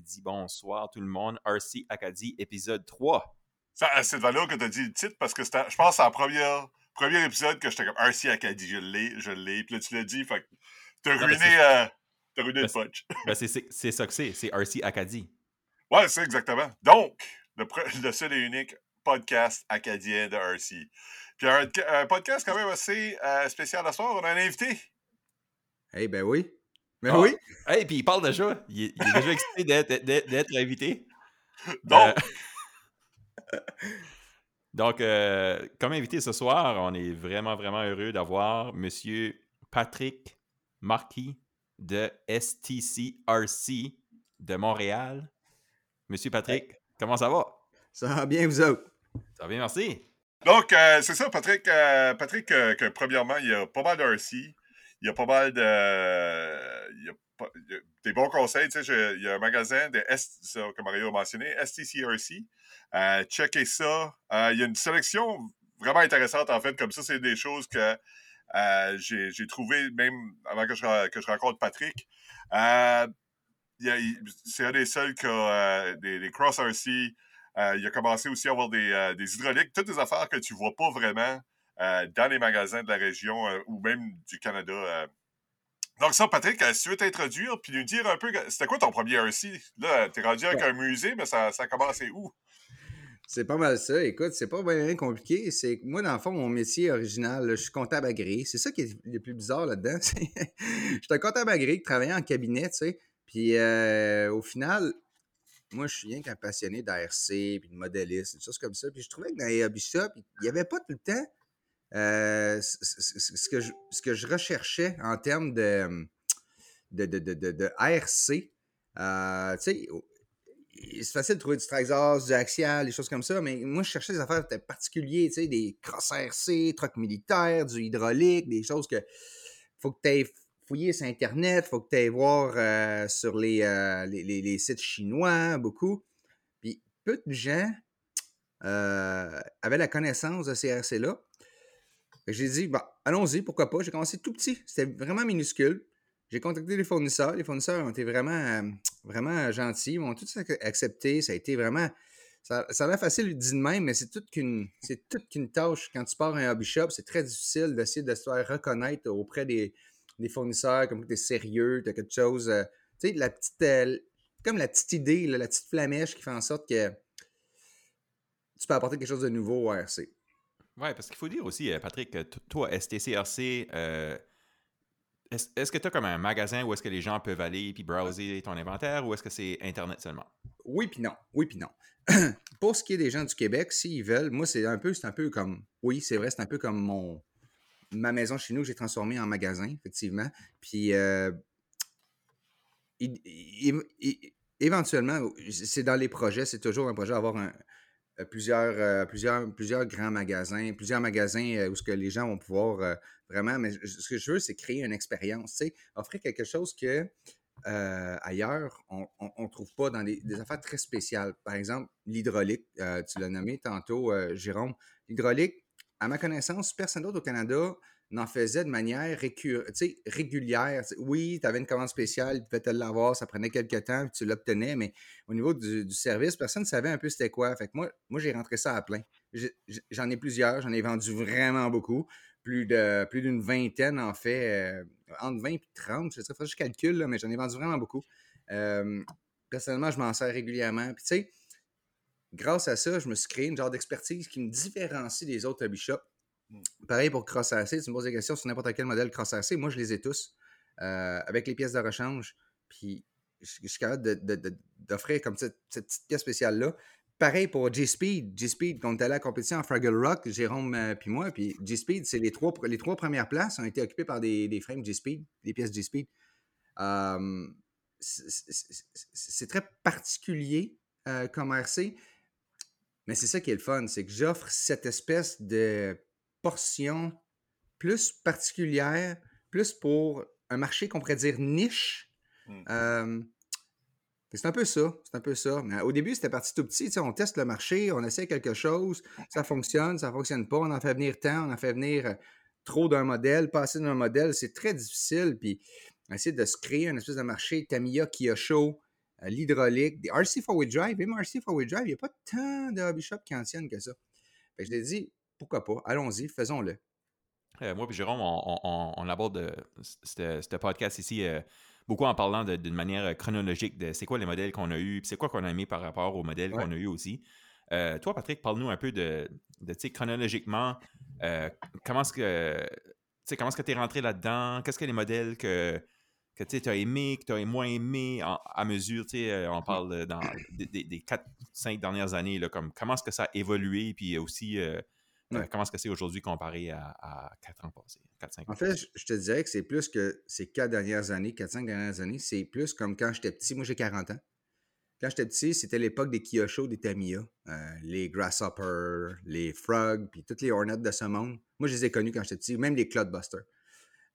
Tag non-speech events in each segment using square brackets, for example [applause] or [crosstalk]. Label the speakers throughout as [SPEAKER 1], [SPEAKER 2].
[SPEAKER 1] euh, après-midi, bonsoir tout le monde. RC Acadie, épisode 3.
[SPEAKER 2] C'est de valeur que tu as dit le titre parce que je pense que c'est le premier épisode que j'étais comme RC Acadie. Je l'ai, je l'ai. Puis là, tu l'as dit, fait t'as ruiné, euh, as ruiné le ben, punch. [laughs]
[SPEAKER 1] Ben, c'est ça que c'est, c'est RC Acadie.
[SPEAKER 2] Ouais, c'est exactement. Donc, le, le, seul et unique podcast acadien de RC. Puis un, podcast quand même assez euh, spécial ce soir. On a un invité.
[SPEAKER 3] Eh ben oui. Ben oui.
[SPEAKER 1] Hey, puis il parle déjà. Il, est déjà excité d'être invité.
[SPEAKER 2] Donc.
[SPEAKER 1] Euh, donc, euh, comme invité ce soir, on est vraiment, vraiment heureux d'avoir M. Patrick Marquis de STCRC de Montréal. Monsieur Patrick, comment ça va?
[SPEAKER 3] Ça va bien, vous autres?
[SPEAKER 1] Ça va bien, merci.
[SPEAKER 2] Donc, euh, c'est ça, Patrick. Patrick, que premièrement, il y a pas mal d'RC il y a pas mal de. Il y a, des bons conseils. Tu sais, il y a un magasin de S, que Mario a mentionné, STCRC. Euh, checkez ça. Euh, il y a une sélection vraiment intéressante, en fait. Comme ça, c'est des choses que euh, j'ai trouvé même avant que je, que je rencontre Patrick. Euh, c'est un des seuls qui a des, des Cross RC. il a commencé aussi à avoir des, des hydrauliques, toutes des affaires que tu vois pas vraiment euh, dans les magasins de la région euh, ou même du Canada. Euh. Donc ça, Patrick, si tu veux t'introduire puis nous dire un peu, c'était quoi ton premier RC? Là, t'es rendu avec un musée, mais ça, ça a commencé où?
[SPEAKER 3] C'est pas mal ça. Écoute, c'est pas bien compliqué. C'est moi, dans le fond, mon métier original, je suis comptable agréé. C'est ça qui est le plus bizarre là-dedans. [laughs] je suis un comptable agréé qui travaillait en cabinet, tu sais. Puis au final, moi, je suis rien qu'un passionné d'ARC, puis de modéliste, des choses comme ça. Puis je trouvais que dans les hobby shops, il n'y avait pas tout le temps euh, ce, que je, recherchais en termes de, de, de, de, de ARC, euh, tu sais, c'est facile de trouver du Traxxas, du Axial, des choses comme ça, mais moi, je cherchais des affaires particulières, tu sais, des cross RC, trucks militaires, du hydraulique, des choses que faut que tu aies fouillé sur Internet, faut que tu ailles voir euh, sur les, les, les, sites chinois, beaucoup. Puis peu de gens avaient la connaissance de ces RC-là. J'ai dit, bah, allons-y, pourquoi pas. J'ai commencé tout petit. C'était vraiment minuscule. J'ai contacté les fournisseurs. Les fournisseurs ont été vraiment, euh, vraiment gentils. Ils m'ont tous accepté. Ça a été vraiment. Ça, ça a l'air facile dit de même, mais c'est toute qu'une tâche. Quand tu pars à un hobby shop, c'est très difficile d'essayer de se faire reconnaître auprès des, des fournisseurs, comme tu es sérieux, tu as quelque chose. Euh, tu sais, la petite. Euh, comme la petite idée, la petite flamèche qui fait en sorte que tu peux apporter quelque chose de nouveau au RC.
[SPEAKER 1] Oui, parce qu'il faut dire aussi, euh, Patrick, toi, STCRC, euh, est-ce que tu as comme un magasin où est-ce que les gens peuvent aller puis browser ton inventaire ou est-ce que c'est Internet seulement?
[SPEAKER 3] Oui, puis non. Oui, puis non. [clears throat] Pour ce qui est des gens du Québec, s'ils veulent, moi, c'est un peu, c'est un peu comme, oui, c'est vrai, c'est un peu comme mon, ma maison chez nous que j'ai transformée en magasin, effectivement. Puis, euh, éventuellement, c'est dans les projets, c'est toujours un projet d'avoir un, plusieurs, euh, plusieurs, plusieurs grands magasins, plusieurs magasins euh, où ce que les gens vont pouvoir vraiment. Mais ce que je veux, c'est créer une expérience, offrir quelque chose que ailleurs, on ne trouve pas dans des, affaires très spéciales. Par exemple, l'hydraulique, tu l'as nommé tantôt, Jérôme. L'hydraulique, à ma connaissance, personne d'autre au Canada n'en faisait de manière régulière. oui, tu avais une commande spéciale, tu pouvais te l'avoir, ça prenait quelques temps, puis tu l'obtenais, mais au niveau du, service, personne ne savait un peu c'était quoi. Fait que moi, moi j'ai rentré ça à plein. J'en ai plusieurs, j'en ai vendu vraiment beaucoup. Plus de plus d'une vingtaine, en fait, euh, entre 20 et 30, je sais pas, je calcule, mais j'en ai vendu vraiment beaucoup. Personnellement, je m'en sers régulièrement. Puis tu sais, grâce à ça, je me suis créé une genre d'expertise qui me différencie des autres hobby shops. Pareil pour Cross AC, tu me poses des questions sur n'importe quel modèle Cross AC. Moi, je les ai tous euh, avec les pièces de rechange. Puis, je, suis capable d'offrir comme cette, petite pièce spéciale-là. Pareil pour G-Speed. G-Speed, quand on était à la compétition en Fraggle Rock, Jérôme euh, puis moi, puis G-Speed, c'est les trois, les trois premières places ont été occupées par des, des frames G-Speed, des pièces G-Speed. c'est très particulier euh, comme RC, mais c'est ça qui est le fun, c'est que j'offre cette espèce de portion plus particulière, plus pour un marché qu'on pourrait dire niche. Mmh. c'est un peu ça. C'est un peu ça. Mais au début, c'était parti tout petit. On teste le marché, on essaie quelque chose, ça fonctionne, ça ne fonctionne pas, on en fait venir tant, on en fait venir trop d'un modèle, passer d'un modèle, c'est très difficile. Puis essayé de se créer un espèce de marché Tamiya, Kyosho, euh, l'hydraulique, des RC Forward Drive. Même RC Forward Drive, il n'y a pas tant de hobby shops qui en tiennent que ça. Fait que je l'ai dit, pourquoi pas, allons-y, faisons-le.
[SPEAKER 1] Euh, moi et Jérôme, on, on, on aborde euh, ce podcast ici euh, beaucoup en parlant d'une manière chronologique de c'est quoi les modèles qu'on a eus, c'est quoi qu'on a aimé par rapport aux modèles qu'on a eu aussi. toi, Patrick, parle-nous un peu de, de chronologiquement, comment est-ce que comment est-ce que tu es rentré là-dedans, qu'est-ce que les modèles que, que tu as aimé, que tu as moins aimé à mesure, on parle dans des, 4-5 dernières années, là, comme comment est-ce que ça a évolué, puis aussi comment est-ce que c'est aujourd'hui comparé à, quatre ans passés, 4-5 ans?
[SPEAKER 3] En fait, je te dirais que c'est plus que ces quatre dernières années, 4-5 dernières années, c'est plus comme quand j'étais petit. Moi, j'ai 40 ans. Quand j'étais petit, c'était l'époque des Kyosho, des Tamiya, euh, les Grasshopper, les Frog, puis toutes les Hornets de ce monde. Moi, je les ai connus quand j'étais petit, même les Cloudbusters.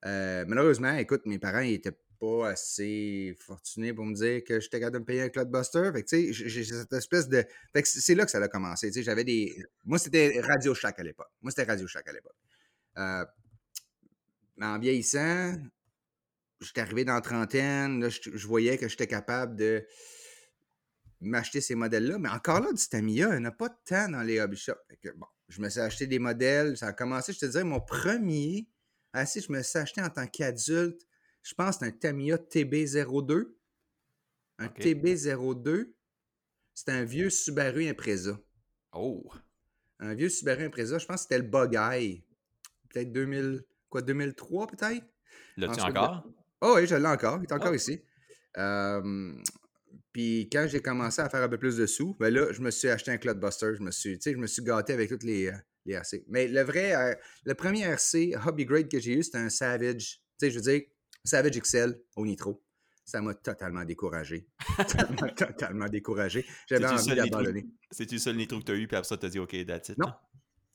[SPEAKER 3] Euh, malheureusement, écoute, mes parents ils étaient assez fortuné pour me dire que j'étais capable de me payer un Cloudbuster. Tu sais, j'ai cette espèce de. C'est là que ça a commencé. Tu sais, j'avais des. Moi, c'était Radio Shack à l'époque. Moi, c'était Radio Shack à l'époque. Euh, en vieillissant, j'étais arrivé dans la trentaine, là, je, voyais que j'étais capable de m'acheter ces modèles-là. Mais encore là, du Tamiya, il n'y en a pas temps dans les hobby shops. Bon, je me suis acheté des modèles. Ça a commencé, je te disais, mon premier. Ah, si, je me suis acheté en tant qu'adulte je pense que c'est un Tamiya TB02. Un TB02, c'est un vieux Subaru Impreza.
[SPEAKER 1] Oh!
[SPEAKER 3] Un vieux Subaru Impreza, je pense que c'était le Bugeye. Peut-être 2000, quoi, 2003 peut-être?
[SPEAKER 1] L'as-tu encore?
[SPEAKER 3] Oh oui, je l'ai encore. Il est encore oh. ici. puis quand j'ai commencé à faire un peu plus de sous, ben là, je me suis acheté un Cloudbuster. Je me suis, je me suis gâté avec toutes les, euh, les RC. Mais le vrai, euh, le premier RC Hobby Grade que j'ai eu, c'était un Savage. Tu sais, je veux dire, Savage Excel au nitro. Ça m'a totalement découragé. [laughs] totalement, totalement découragé. J'avais envie d'abandonner.
[SPEAKER 1] C'est-tu le seul nitro que tu as eu, puis après ça, tu as dit OK, that's it?
[SPEAKER 3] Non.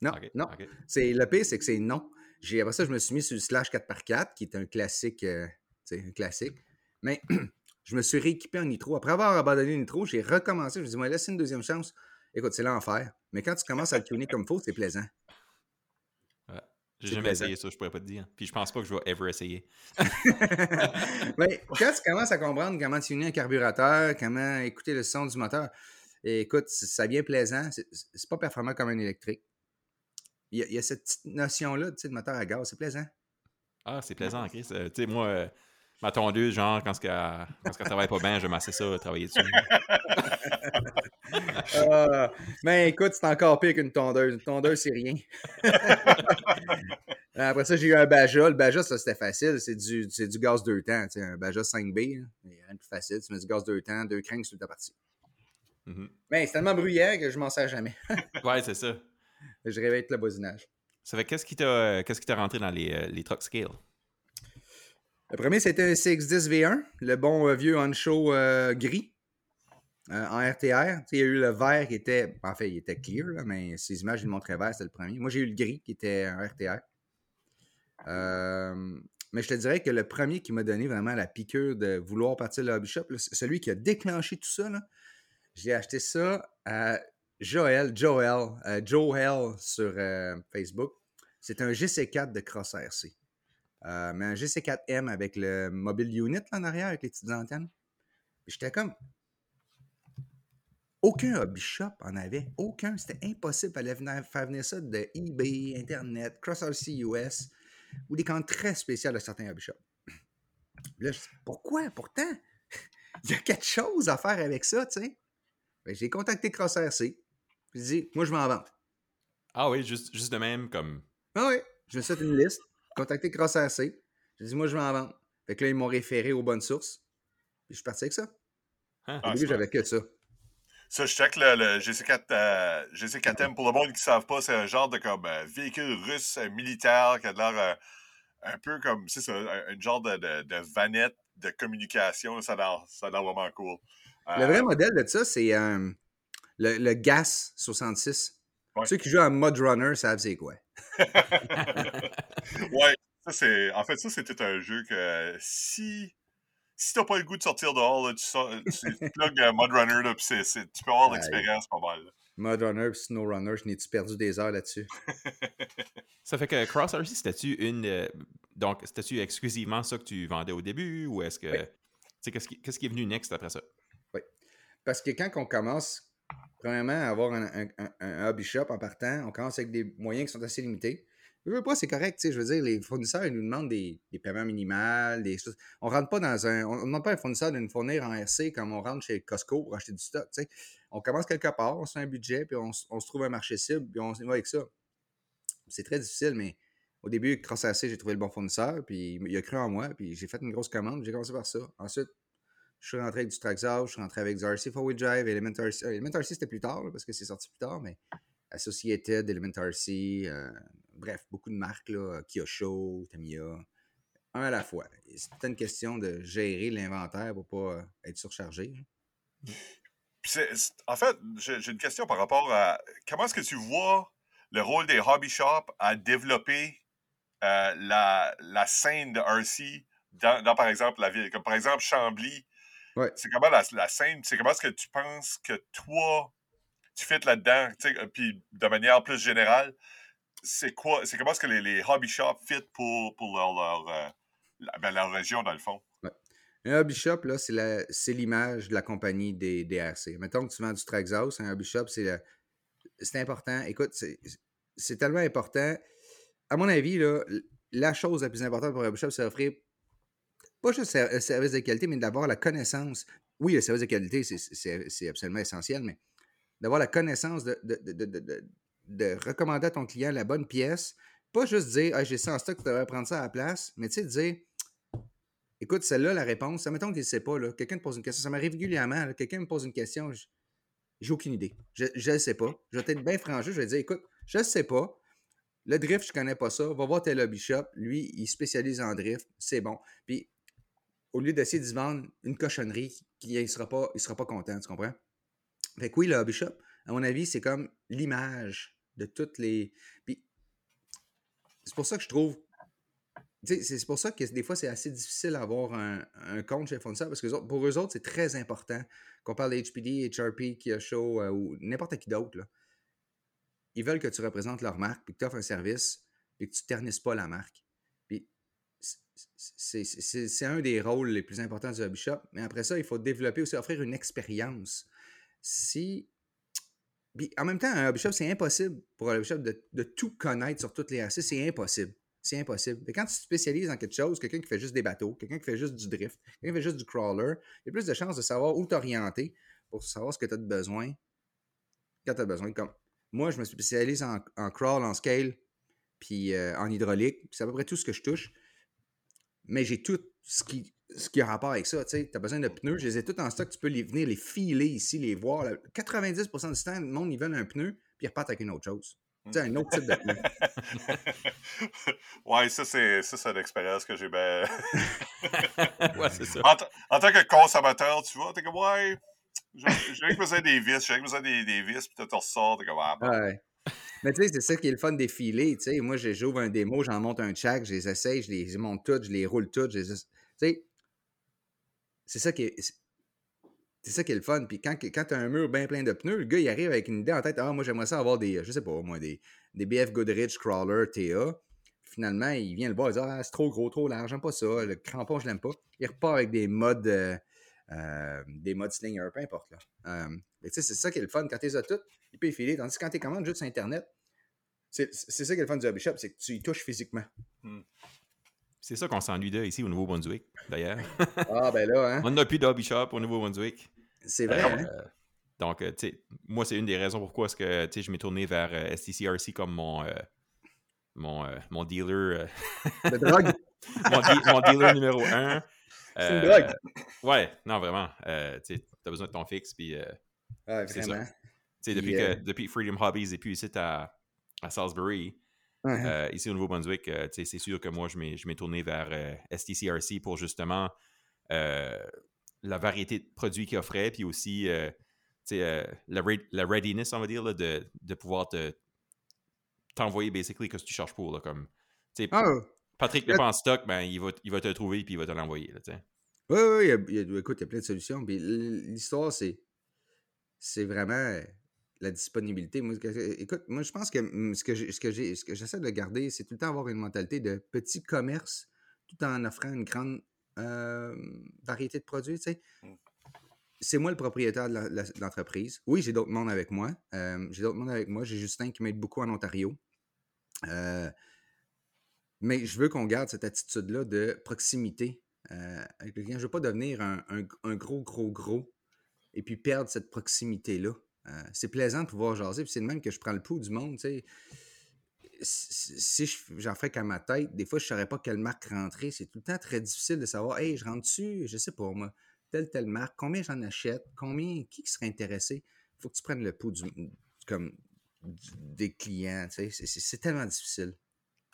[SPEAKER 3] Non, non. C'est, le pire, c'est que c'est non. J'ai, après ça, je me suis mis sur le slash 4x4, qui est un classique. Euh, un classique. Mais [clears throat] je me suis rééquipé en nitro. Après avoir abandonné le nitro, j'ai recommencé. Je me suis dit, moi, laisse une deuxième chance. Écoute, c'est l'enfer. Mais quand tu commences à le tuner comme il faut, c'est plaisant.
[SPEAKER 1] J'ai jamais essayé ça, je pourrais pas te dire. Puis je pense pas que je vais ever essayer. [laughs]
[SPEAKER 3] Mais quand tu commences à comprendre comment tuner un carburateur, comment écouter le son du moteur, écoute, ça vient plaisant. C'est pas performant comme un électrique. Il y, a, cette petite notion-là de moteur à gaz, c'est plaisant.
[SPEAKER 1] Ah, c'est plaisant, Chris. Euh, tu sais, moi, euh, ma tondeuse, genre, quand, elle, quand elle travaille pas bien, je m'assais ça, travailler dessus. [laughs]
[SPEAKER 3] Ah, mais écoute, c'est encore pire qu'une tondeuse. Une tondeuse, c'est rien. [laughs] Après ça, j'ai eu un Baja. Le Baja, ça, c'était facile. C'est du, du gaz deux temps. Un Baja 5B, rien de plus facile. Tu mets du gaz deux temps, deux cranks sur ta partie. Mm-hmm. Mais c'est tellement bruyant que je m'en sers jamais. [laughs]
[SPEAKER 1] ouais, c'est ça.
[SPEAKER 3] Je réveille le bosinage.
[SPEAKER 1] Ça fait qu'est-ce qui t'a t'a rentré dans les, euh, les truck scale?
[SPEAKER 3] Le premier, c'était un CX10 V1, le bon euh, vieux on-show euh, gris. Euh, en RTR, il y a eu le vert qui était. En fait, il était clear, mais ces images, ils le montraient vert, c'était le premier. Moi, j'ai eu le gris qui était en RTR. Euh, mais je te dirais que le premier qui m'a donné vraiment la piqûre de vouloir partir de hobby shop, celui qui a déclenché tout ça, j'ai acheté ça à Joël, Joel, euh, Joel sur Facebook. C'est un GC4 de Cross RC. mais un GC4M avec le mobile unit en arrière, avec les petites antennes. J'étais comme, aucun hobby shop en avait. Aucun. C'était impossible. Il fallait faire venir ça de eBay, Internet, CrossRC US ou des comptes très spéciaux de certains hobby shops. Là, je dis, pourquoi? Pourtant, [laughs] il y a quelque chose à faire avec ça, tu sais. Ben, j'ai contacté CrossRC. J'ai dit, moi, je vais en vendre.
[SPEAKER 1] Ah oui, juste, juste de même, comme.
[SPEAKER 3] Ah oui, je vais faire une liste. Contacté CrossRC. J'ai dit, moi, je vais en vendre. Fait que là, ils m'ont référé aux bonnes sources. Puis je suis parti avec ça. Hein? Au début, j'avais que ça.
[SPEAKER 2] Ça, je check le, GC4, euh, GC4M. Pour le monde qui ne savent pas, c'est un genre de comme euh, véhicule russe euh, militaire qui a l'air un peu comme, c'est ça, un, genre de, de, vanette de communication. Ça a l'air, ça vraiment cool.
[SPEAKER 3] le vrai modèle de ça, c'est le, le, GAS 66. Ceux qui jouent en Mud Runner savent c'est quoi. [laughs]
[SPEAKER 2] ouais, ça c'est. En fait, ça c'était un jeu que si si t'as pas le goût de sortir dehors, là, tu, sors, tu [laughs] plug euh, Mud Runner, là, c'est, tu peux avoir l'expérience pas mal.
[SPEAKER 3] Mud Runner et Snow Runner, je n'ai-tu perdu des heures là-dessus? [laughs]
[SPEAKER 1] ça fait que Cross RC, c'était-tu une Donc, c'était-tu exclusivement ça que tu vendais au début ou est-ce que.
[SPEAKER 3] Oui.
[SPEAKER 1] Tu sais, qu'est-ce qui, est venu next après ça?
[SPEAKER 3] Parce que quand on commence, premièrement, à avoir un, un- un- un hobby shop en partant, on commence avec des moyens qui sont assez limités. Je veux pas, c'est correct, je veux dire, les fournisseurs, ils nous demandent des, paiements minimales, des choses. On rentre pas dans un. On ne demande pas à un fournisseur de nous fournir en RC comme on rentre chez Costco pour acheter du stock. On commence quelque part, on se fait un budget, puis on, se trouve un marché cible, puis on y va avec ça. C'est très difficile, mais au début, grâce à ça, j'ai trouvé le bon fournisseur, puis il a cru en moi, puis j'ai fait une grosse commande, j'ai commencé par ça. Ensuite, je suis rentré avec du Traxxas, je suis rentré avec du RC 4-Wheel Drive, Element RC. Element RC, c'était plus tard, parce que c'est sorti plus tard, mais Associated, Element RC, euh, bref, beaucoup de marques, là, Kyosho, Tamiya, un à la fois. C'était une question de gérer l'inventaire pour pas euh, être surchargé. hein.
[SPEAKER 2] C'est- c'est- en fait, j'ai j'ai une question par rapport à comment est-ce que tu vois le rôle des hobby shops à développer euh, la, la scène de RC dans, dans, par exemple, la ville? Comme par exemple, Chambly.
[SPEAKER 3] Ouais.
[SPEAKER 2] C'est comment la, la scène, c'est comment est-ce que tu penses que toi, tu fais là-dedans, euh, puis de manière plus générale, c'est quoi, c'est comment est-ce que les, les hobby shops fit pour, pour leur, leur, euh, ben, région, dans le fond?
[SPEAKER 3] Un hobby shop, là, c'est l'image de la compagnie des, des RC. Mettons que tu vends du Traxxas, un hobby shop, c'est c'est important. Écoute, c'est tellement important. À mon avis, là, la chose la plus importante pour un hobby shop, c'est d'offrir pas juste un service de qualité, mais d'avoir la connaissance. Oui, le service de qualité, c'est absolument essentiel, mais d'avoir la connaissance de, de, de- de- de- de recommander à ton client la bonne pièce. Pas juste dire, ah, j'ai ça en stock, tu devrais prendre ça à la place, mais tu sais, dire, Écoute, celle-là, la réponse, ça mettons qu'il ne sait pas, quelqu'un te pose une question, ça m'arrive régulièrement, quelqu'un me pose une question, j'ai aucune idée. Je ne sais pas. Je vais être bien franc, je vais dire, écoute, je ne sais pas. Le drift, je ne connais pas ça. Va voir tel hobby shop. Lui, il spécialise en drift. C'est bon. Puis, au lieu d'essayer de se vendre une cochonnerie, il ne sera, sera pas content, tu comprends? Fait que oui, le hobby shop, à mon avis, c'est comme l'image de toutes les. Puis, c'est pour ça que je trouve c'est pour ça que des fois, c'est assez difficile d'avoir un, un compte chez fournisseur parce que pour eux autres, c'est très important. Qu'on parle d'HPD, HRP, Kyosho euh, ou n'importe qui d'autre. Ils veulent que tu représentes leur marque, puis que tu offres un service, puis que tu ne ternisses pas la marque. Puis c'est un des rôles les plus importants du hobby shop. Mais après ça, il faut développer aussi, offrir une expérience. Si. Puis en même temps, un hobby shop, c'est impossible pour un hobby shop de, de tout connaître sur toutes les RC. C'est impossible. C'est impossible. Mais quand tu te spécialises dans quelque chose, quelqu'un qui fait juste des bateaux, quelqu'un qui fait juste du drift, quelqu'un qui fait juste du crawler, il y a plus de chances de savoir où t'orienter pour savoir ce que tu as besoin quand tu as besoin. Comme moi, je me spécialise en, crawl, en scale, puis euh, en hydraulique. C'est à peu près tout ce que je touche. Mais j'ai tout ce qui, ce qui a rapport avec ça. Tu as besoin de pneus, je les ai tous en stock. Tu peux les, venir les filer ici, les voir. là. 90% du temps, le monde, ils veulent un pneu, puis ils repartent avec une autre chose. Tu sais, un autre type de pneu.
[SPEAKER 2] ouais, ça, c'est ça, c'est une expérience que j'ai ben. [laughs]
[SPEAKER 1] ouais, c'est ça.
[SPEAKER 2] en, t- en tant que consommateur, tu vois, t'es comme, ouais, j'ai j'ai rien que besoin des vis, j'ai rien que besoin des, des vis, puis tu ressors, t'es comme, ah, bon.
[SPEAKER 3] Ouais. Mais tu sais, c'est ça qui est le fun des filets. Tu sais, moi, je- j'ouvre un démo, j'en monte un chack, je les essaye, je les monte toutes, je les roule toutes. je les Tu sais, c'est ça qui est. c'est- ça qui est le fun. Puis quand, quand tu as un mur bien plein de pneus, le gars, il arrive avec une idée en tête. Ah, moi, j'aimerais ça avoir des, je sais pas, moi, des, des BF Goodrich Crawler TA. Finalement, il vient le voir, il dit Ah, c'est trop gros, trop large, j'aime pas ça. Le crampon, je l'aime pas. Il repart avec des modes, euh, euh, des modes slinger, peu importe. Là. Euh, c'est ça qui est le fun. Quand tu les as toutes, il peut y filer. Tandis que quand tu commandes juste sur Internet, c'est ça qui est le fun du hobby shop, c'est que tu y touches physiquement.
[SPEAKER 1] C'est ça qu'on s'ennuie de ici au Nouveau-Brunswick, d'ailleurs.
[SPEAKER 3] Ah, ben là, hein, [laughs]
[SPEAKER 1] On n'a plus de hobby shop au Nouveau-Brunswick.
[SPEAKER 3] c'est vrai.
[SPEAKER 1] Euh,
[SPEAKER 3] hein?
[SPEAKER 1] donc, euh, tu sais, moi, c'est une des raisons pourquoi est-ce que, tu sais, je m'ai tourné vers euh, STCRC comme mon, euh, mon, mon dealer,
[SPEAKER 3] La drogue, [laughs]
[SPEAKER 1] mon, de- mon dealer numéro un.
[SPEAKER 3] c'est une drogue.
[SPEAKER 1] Ouais, non, vraiment. Tu sais, t'as besoin de ton fixe, puis, euh, ça.
[SPEAKER 3] vraiment.
[SPEAKER 1] tu sais,
[SPEAKER 3] Puis,
[SPEAKER 1] depuis, que, depuis Freedom Hobbies et puis ici à, à Salisbury,
[SPEAKER 3] Ouais, hein.
[SPEAKER 1] euh, ici au Nouveau-Brunswick, euh, c'est sûr que moi, je m'ai tourné vers euh, STCRC pour justement la variété de produits qu'ils offraient, puis aussi la, re- la readiness, on va dire, là, de, de pouvoir te t'envoyer basically que tu cherches pour. Là, comme,
[SPEAKER 3] Ah,
[SPEAKER 1] Patrick n'est pas en stock, ben, il, va, il va te le trouver puis il va te l'envoyer.
[SPEAKER 3] Oui, oui, il y a- il y a- écoute, il y a plein de solutions. Puis l'histoire, c'est c'est vraiment la disponibilité. Moi, que- écoute, moi, je pense que mm, ce que j'ai- ce que j'ai- ce que j'essaie de garder, c'est tout le temps avoir une mentalité de petit commerce tout en offrant une grande euh, variété de produits, tu sais.
[SPEAKER 2] Mm.
[SPEAKER 3] C'est moi le propriétaire de l'entreprise. Oui, j'ai d'autres mondes avec moi. Euh, j'ai d'autres mondes avec moi. J'ai Justin qui m'aide beaucoup en Ontario. Euh, mais je veux qu'on garde cette attitude-là de proximité euh, avec le client. Je veux pas devenir un, un- un gros, gros, gros et puis perdre cette proximité-là. Euh, c'est plaisant de pouvoir jaser, puis c'est de même que je prends le pouls du monde. Si si je- j'en fais qu'à ma tête, des fois, je ne saurais pas quelle marque rentrer. C'est tout le temps très difficile de savoir, hey, je rentre dessus, je sais pas moi, telle, telle marque, combien j'en achète, combien, qui serait intéressé? Il faut que tu prennes le pouls du, comme, des clients. C'est- tellement difficile.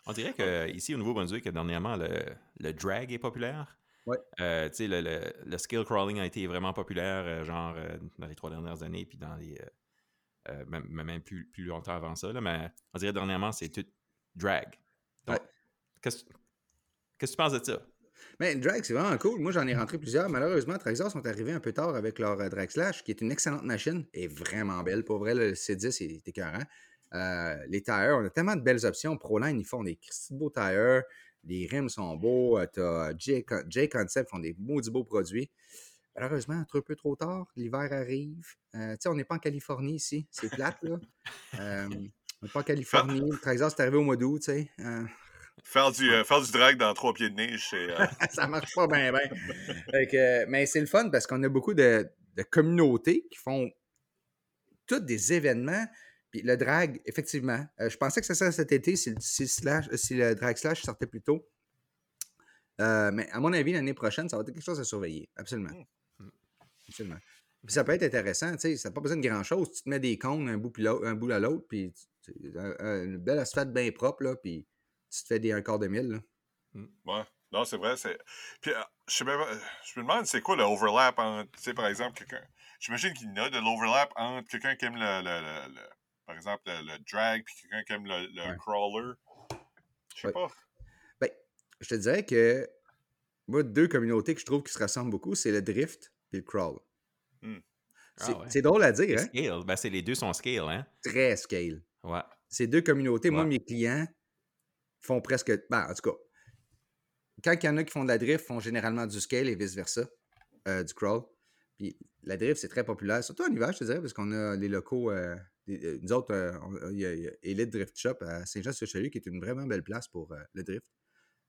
[SPEAKER 1] On dirait que ici au Nouveau-Brunswick, dernièrement, le, le drag est populaire.
[SPEAKER 3] Ouais.
[SPEAKER 1] Euh, le, le, le skill crawling a été vraiment populaire, euh, genre euh, dans les trois dernières années, puis dans les. même, même plus, plus longtemps avant ça. Là, mais on dirait dernièrement, c'est tout drag. Donc,
[SPEAKER 3] Ouais.
[SPEAKER 1] qu'est-ce que tu penses de ça?
[SPEAKER 3] Mais drag, c'est vraiment cool. Moi, j'en ai rentré plusieurs. Malheureusement, Traxxas sont arrivés un peu tard avec leur euh, Drag Slash, qui est une excellente machine et vraiment belle. Pour vrai, le C10 est écœurant. Euh, les tires, on a tellement de belles options. Proline, ils font des beaux tires. Les rims sont beaux. Euh, T'as J, J Concept font des maudits beaux produits. Malheureusement, un peu trop tard. L'hiver arrive. Euh, tu sais, on n'est pas en Californie ici. C'est plate, là. [laughs] Euh, on n'est pas en Californie. Le Traxxas est arrivé au mois d'août, tu sais. Euh,
[SPEAKER 2] Faire du, euh, faire du drag dans trois pieds de neige, c'est. euh, [laughs]
[SPEAKER 3] ça marche pas bien, bien. mais c'est le fun parce qu'on a beaucoup de, de communautés qui font tous des événements. Puis le drag, effectivement, euh, je pensais que ça serait cet été si, le- si le slash- si le drag slash sortait plus tôt. Euh, mais à mon avis, l'année prochaine, ça va être quelque chose à surveiller. Absolument.
[SPEAKER 1] Mm.
[SPEAKER 3] Absolument. Puis ça peut être intéressant, tu sais, ça n'a pas besoin de grand-chose. Tu te mets des cônes un bout, puis l'autre- un bout à l'autre, puis un- une belle asphalte bien propre, là, puis tu te fais des un quart de mille. là.
[SPEAKER 2] Ouais. Non, c'est vrai. c'est Puis, euh, je, sais même pas- je me demande, c'est quoi le overlap entre, tu sais, par exemple, quelqu'un. J'imagine qu'il y en a de l'overlap entre quelqu'un qui aime le, le- le- le- par exemple, le, le drag, puis quelqu'un qui aime le, le
[SPEAKER 3] Ouais.
[SPEAKER 2] crawler. Je sais
[SPEAKER 3] Ouais.
[SPEAKER 2] pas.
[SPEAKER 3] Ben, je te dirais que moi, deux communautés que je trouve qui se ressemblent beaucoup, c'est le drift et le crawl.
[SPEAKER 2] Hmm.
[SPEAKER 3] C'est
[SPEAKER 1] Ah ouais.
[SPEAKER 3] c'est drôle à dire, hein?
[SPEAKER 1] Scale, ben, c'est les deux sont scale, hein?
[SPEAKER 3] Très scale.
[SPEAKER 1] Ouais.
[SPEAKER 3] Ces deux communautés, moi, mes clients font presque. Ben, en tout cas, quand il y en a qui font de la drift, font généralement du scale et vice-versa, euh, du crawl. Puis la drift, c'est très populaire, surtout en hiver, je te dirais, parce qu'on a les locaux. euh, nous autres, euh, on- il y, a- il y a Elite Drift Shop à Saint-Jean-sur-Chalut, qui est une vraiment belle place pour euh, le drift.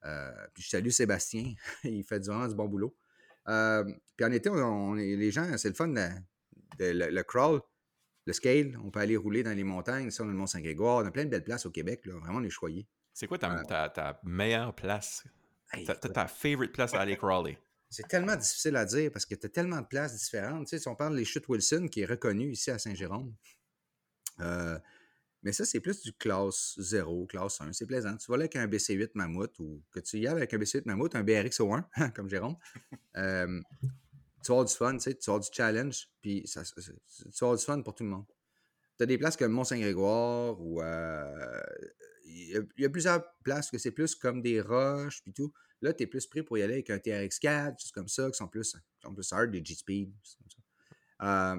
[SPEAKER 3] Euh, puis je salue Sébastien, [laughs] il fait du- vraiment du bon boulot. Euh, puis en été, on, on est- les gens, c'est le fun, de- de- le, le crawl, le scale, on peut aller rouler dans les montagnes, ça, on a le Mont-Saint-Grégoire, on a plein de belles places au Québec, là, vraiment, on est choyés.
[SPEAKER 1] C'est quoi ta, ta, ta meilleure place?
[SPEAKER 3] Hey,
[SPEAKER 1] Ta, favorite place à aller crawler?
[SPEAKER 3] C'est tellement difficile à dire parce que tu as tellement de places différentes. Tu sais, si on parle des chutes Wilson, qui est reconnu ici à Saint-Jérôme, euh, mais ça, c'est plus du classe 0, classe 1. C'est plaisant. Tu vas là avec un BC8 Mammouth ou que tu y ailles avec un BC8 Mammouth, un BRX-O1, [laughs] comme Jérôme. euh, tu vas du fun, tu sais, tu vas du challenge, puis tu vas du fun pour tout le monde. Tu as des places comme Mont-Saint-Grégoire ou euh, il y, a- plusieurs places que c'est plus comme des roches puis tout. Là, tu es plus prêt pour y aller avec un TRX4, des choses comme ça, qui sont plus, plus hard, des G-Speed. Euh,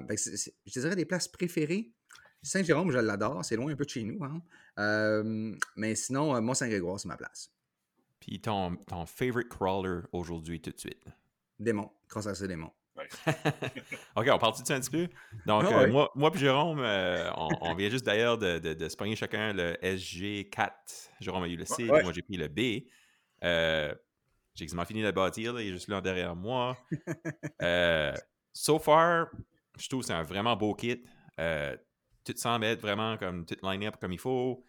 [SPEAKER 3] je dirais des places préférées. Saint-Jérôme, je l'adore, c'est loin un peu de chez nous. hein. Euh, mais sinon, euh, Mont-Saint-Grégoire, c'est ma place.
[SPEAKER 1] Puis ton, ton favorite crawler aujourd'hui, tout de suite?
[SPEAKER 3] Démon, Cross Démon. [laughs]
[SPEAKER 1] OK, on parle de ça un petit peu? Donc,
[SPEAKER 3] Ah
[SPEAKER 1] euh, moi, moi puis Jérôme, euh, on, on vient juste d'ailleurs de, de, de se pogner chacun le SG4. Jérôme a eu le C,
[SPEAKER 3] Ouais.
[SPEAKER 1] moi j'ai pris le B. Euh, j'ai quasiment fini de le bâtir, là, il est juste là derrière moi. [laughs] Euh, so far, je trouve que c'est un vraiment beau kit. Tout semble être vraiment comme tout line up comme il faut.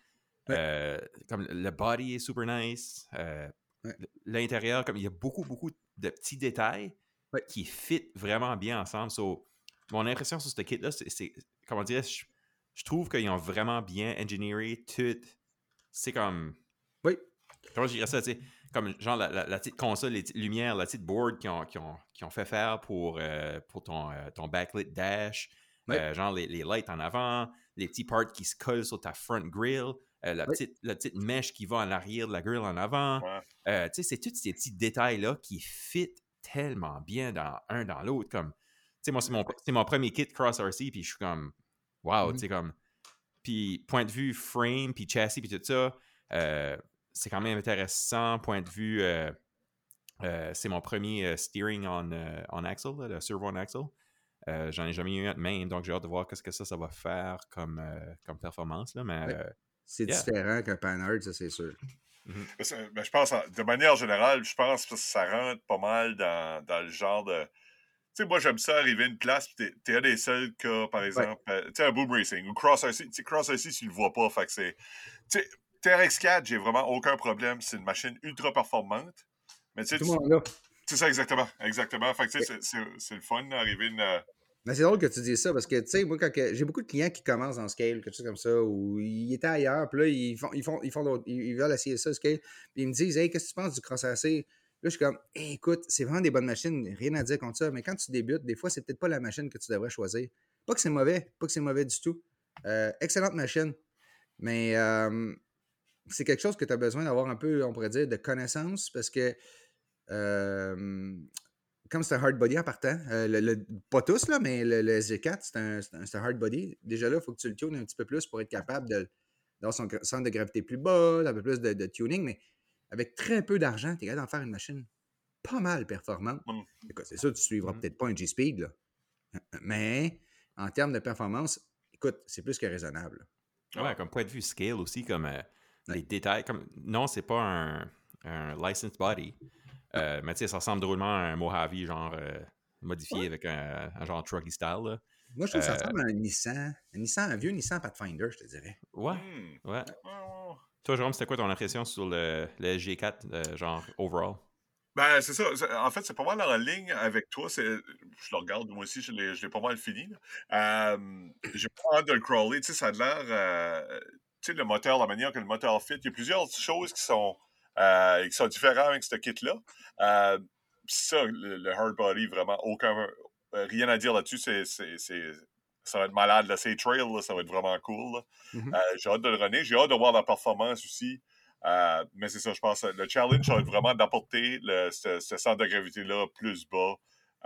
[SPEAKER 3] Ouais.
[SPEAKER 1] Euh, comme le body est super nice. Euh,
[SPEAKER 3] Ouais.
[SPEAKER 1] L'intérieur, comme il y a beaucoup, beaucoup de petits détails
[SPEAKER 3] Ouais.
[SPEAKER 1] qui fit vraiment bien ensemble. So, mon impression sur ce kit-là, c'est, comment dire, je, je trouve qu'ils ont vraiment bien engineeré tout. C'est comme,
[SPEAKER 3] Oui.
[SPEAKER 1] comment je dirais ça, tu sais, comme genre la, la- la petite console, les petites lumières, la petite board qu'ils ont, qu'ils ont- ont fait faire pour, euh, pour ton, ton backlit dash, Euh, genre les, les lights en avant, les petits parts qui se collent sur ta front grill, euh, la,
[SPEAKER 3] Oui.
[SPEAKER 1] petite, la petite mèche qui va en arrière de la grill en avant.
[SPEAKER 2] Ouais.
[SPEAKER 1] Euh, tu sais, c'est tous ces petits détails-là qui fit tellement bien dans un dans l'autre. Comme, tu sais, moi, c'est mon, c'est mon premier kit Cross RC, puis je suis comme, wow, tu sais, comme. Puis, point de vue frame, puis châssis, puis tout ça, euh, c'est quand même intéressant. Point de vue, c'est mon premier steering on, on axle, le servo on axle. Euh, J'en ai jamais eu un de même, donc j'ai hâte de voir qu'est-ce que ça, ça va faire comme, euh, comme performance. Là, mais
[SPEAKER 3] Ouais.
[SPEAKER 1] euh,
[SPEAKER 3] C'est
[SPEAKER 1] Yeah.
[SPEAKER 3] différent qu'un Panhard, ça, c'est sûr.
[SPEAKER 2] Mais c'est- mais je pense, en- de manière générale, je pense que ça rentre pas mal dans, dans le genre de. Tu sais, moi, j'aime ça arriver à une place, puis t'es- t'es un des seuls cas, par exemple, euh, tu sais, un Boom Racing ou Cross RC. Tu Cross RC, tu le vois pas, fait que c'est. Tu sais, TRX4, j'ai vraiment aucun problème. C'est une machine ultra performante. Mais tu sais,
[SPEAKER 3] Tout
[SPEAKER 2] tu-
[SPEAKER 3] le monde là.
[SPEAKER 2] C'est ça exactement. Exactement. Fait que tu sais, c'est- le fun d'arriver une. euh,
[SPEAKER 3] Mais c'est drôle que tu dises ça parce que, tu sais, moi, quand j'ai beaucoup de clients qui commencent en scale, quelque chose comme ça, ou ils étaient ailleurs, puis là, ils font, ils font, ils font ils, ils veulent essayer ça, scale, puis ils me disent, hey, qu'est-ce que tu penses du cross AC? Là, je suis comme, Hey, écoute, c'est vraiment des bonnes machines, rien à dire contre ça, mais quand tu débutes, des fois, c'est peut-être pas la machine que tu devrais choisir. Pas que c'est mauvais, pas que c'est mauvais du tout. Euh, excellente machine, mais euh, c'est quelque chose que tu as besoin d'avoir un peu, on pourrait dire, de connaissance parce que. Comme c'est un hard body en partant, euh, le, le- pas tous, là, mais le, le SG4, c'est un, un- hard body. Déjà là, il faut que tu le tunes un petit peu plus pour être capable d'avoir son centre de gravité plus bas, un peu plus de, de tuning, mais avec très peu d'argent, tu es capable d'en faire une machine pas mal performante.
[SPEAKER 2] Mm.
[SPEAKER 3] C'est sûr, tu ne suivras
[SPEAKER 1] Mm.
[SPEAKER 3] peut-être pas un G-Speed, là. mais en termes de performance, écoute, c'est plus que raisonnable.
[SPEAKER 1] ouais, comme point de vue scale aussi, comme euh,
[SPEAKER 3] Ouais.
[SPEAKER 1] les détails. Comme, non, c'est pas un, un licensed body. Euh, mais tu sais, ça ressemble drôlement à un Mojave, genre euh, modifié avec un, un genre trucky style. Là.
[SPEAKER 3] Moi, je trouve que ça
[SPEAKER 1] Euh,
[SPEAKER 3] ressemble à un Nissan, un Nissan, un vieux Nissan Pathfinder, je te dirais.
[SPEAKER 1] Ouais,
[SPEAKER 2] hmm,
[SPEAKER 1] ouais.
[SPEAKER 2] ouais, ouais.
[SPEAKER 1] Toi, Jérôme, c'était quoi ton impression sur le, le G4, euh, genre overall?
[SPEAKER 2] Ben, c'est ça. En fait, c'est pas mal en ligne avec toi. c'est- Je le regarde, moi aussi, je l'ai je l'ai pas mal fini. Euh, J'ai pas hâte de le crawler. Tu sais, ça a l'air. euh, tu sais, le moteur, la manière que le moteur fit. Il y a plusieurs choses qui sont, euh, qui sont différentes avec ce kit-là. Euh, ça, le, le hard body, vraiment, aucun. euh, rien à dire là-dessus. C'est. c'est- c'est- Ça va être malade. Là. C'est trail, là, ça va être vraiment cool. là.
[SPEAKER 3] Mhm.
[SPEAKER 2] Euh, J'ai hâte de le runner. J'ai hâte de voir la performance aussi. Euh, mais c'est ça, je pense. Le challenge, ça va être vraiment d'apporter le- ce, ce centre de gravité-là plus bas.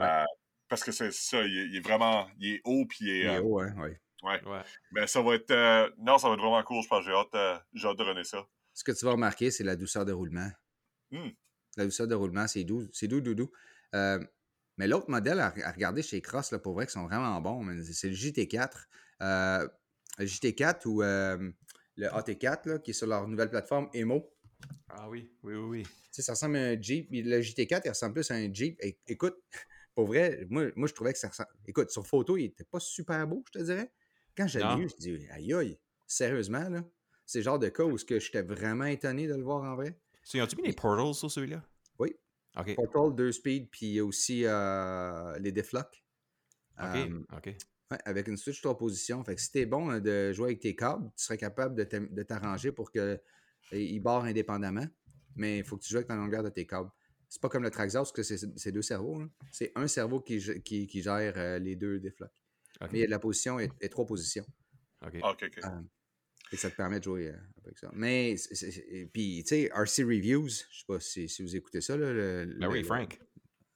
[SPEAKER 2] Euh, parce que c'est ça, il est, il est vraiment il est haut, puis il est.
[SPEAKER 3] Il est haut, hein, ouais.
[SPEAKER 1] Ouais.
[SPEAKER 2] mais ça va être. euh, non, ça va être vraiment cool, je pense. J'ai hâte, euh, j'ai hâte de runner ça.
[SPEAKER 3] Ce que tu vas remarquer, c'est la douceur de roulement.
[SPEAKER 2] Hmm.
[SPEAKER 3] La douceur de roulement, c'est doux, c'est doux, doux, doux. Euh, mais l'autre modèle à, à regarder chez Cross, là, pour vrai, qui sont vraiment bons, c'est le JT4. Euh, le JT4 ou euh, le AT4, là, qui est sur leur nouvelle plateforme Emo.
[SPEAKER 1] Ah oui, oui, oui, oui.
[SPEAKER 3] Tu sais, ça ressemble à un Jeep. Le JT4, il ressemble plus à un Jeep. É- écoute, [laughs] pour vrai, moi, moi, je trouvais que ça ressemble. Écoute, sur photo, il était pas super beau, je te dirais. Quand l'ai vu, je me dis, aïe aïe, sérieusement, là. C'est le genre de cas où ce que j'étais vraiment étonné de le voir en vrai.
[SPEAKER 1] So, ils ont-tu mis les portals sur celui-là?
[SPEAKER 3] Oui.
[SPEAKER 1] OK.
[SPEAKER 3] Portal, deux speed, puis il y a aussi euh, les deflocs.
[SPEAKER 1] OK.
[SPEAKER 3] Euh,
[SPEAKER 1] OK.
[SPEAKER 3] ouais, avec une switch trois positions. Fait que si t'es bon hein, de jouer avec tes câbles, tu serais capable de t'arranger pour qu'ils barrent indépendamment. Mais il faut que tu joues avec la longueur de tes câbles. C'est pas comme le Traxxas, que c'est deux cerveaux. hein. C'est un cerveau qui, qui, qui gère euh, les deux deflocs.
[SPEAKER 1] OK.
[SPEAKER 3] Mais la position est, est trois positions.
[SPEAKER 1] OK.
[SPEAKER 2] Ah, ok, ok.
[SPEAKER 3] Et ça te permet de jouer avec ça. Mais, puis, tu sais, RC Reviews, je sais pas si, si vous écoutez ça. Là, le-
[SPEAKER 1] Ben
[SPEAKER 3] le-
[SPEAKER 1] oui,
[SPEAKER 3] le-
[SPEAKER 1] Frank.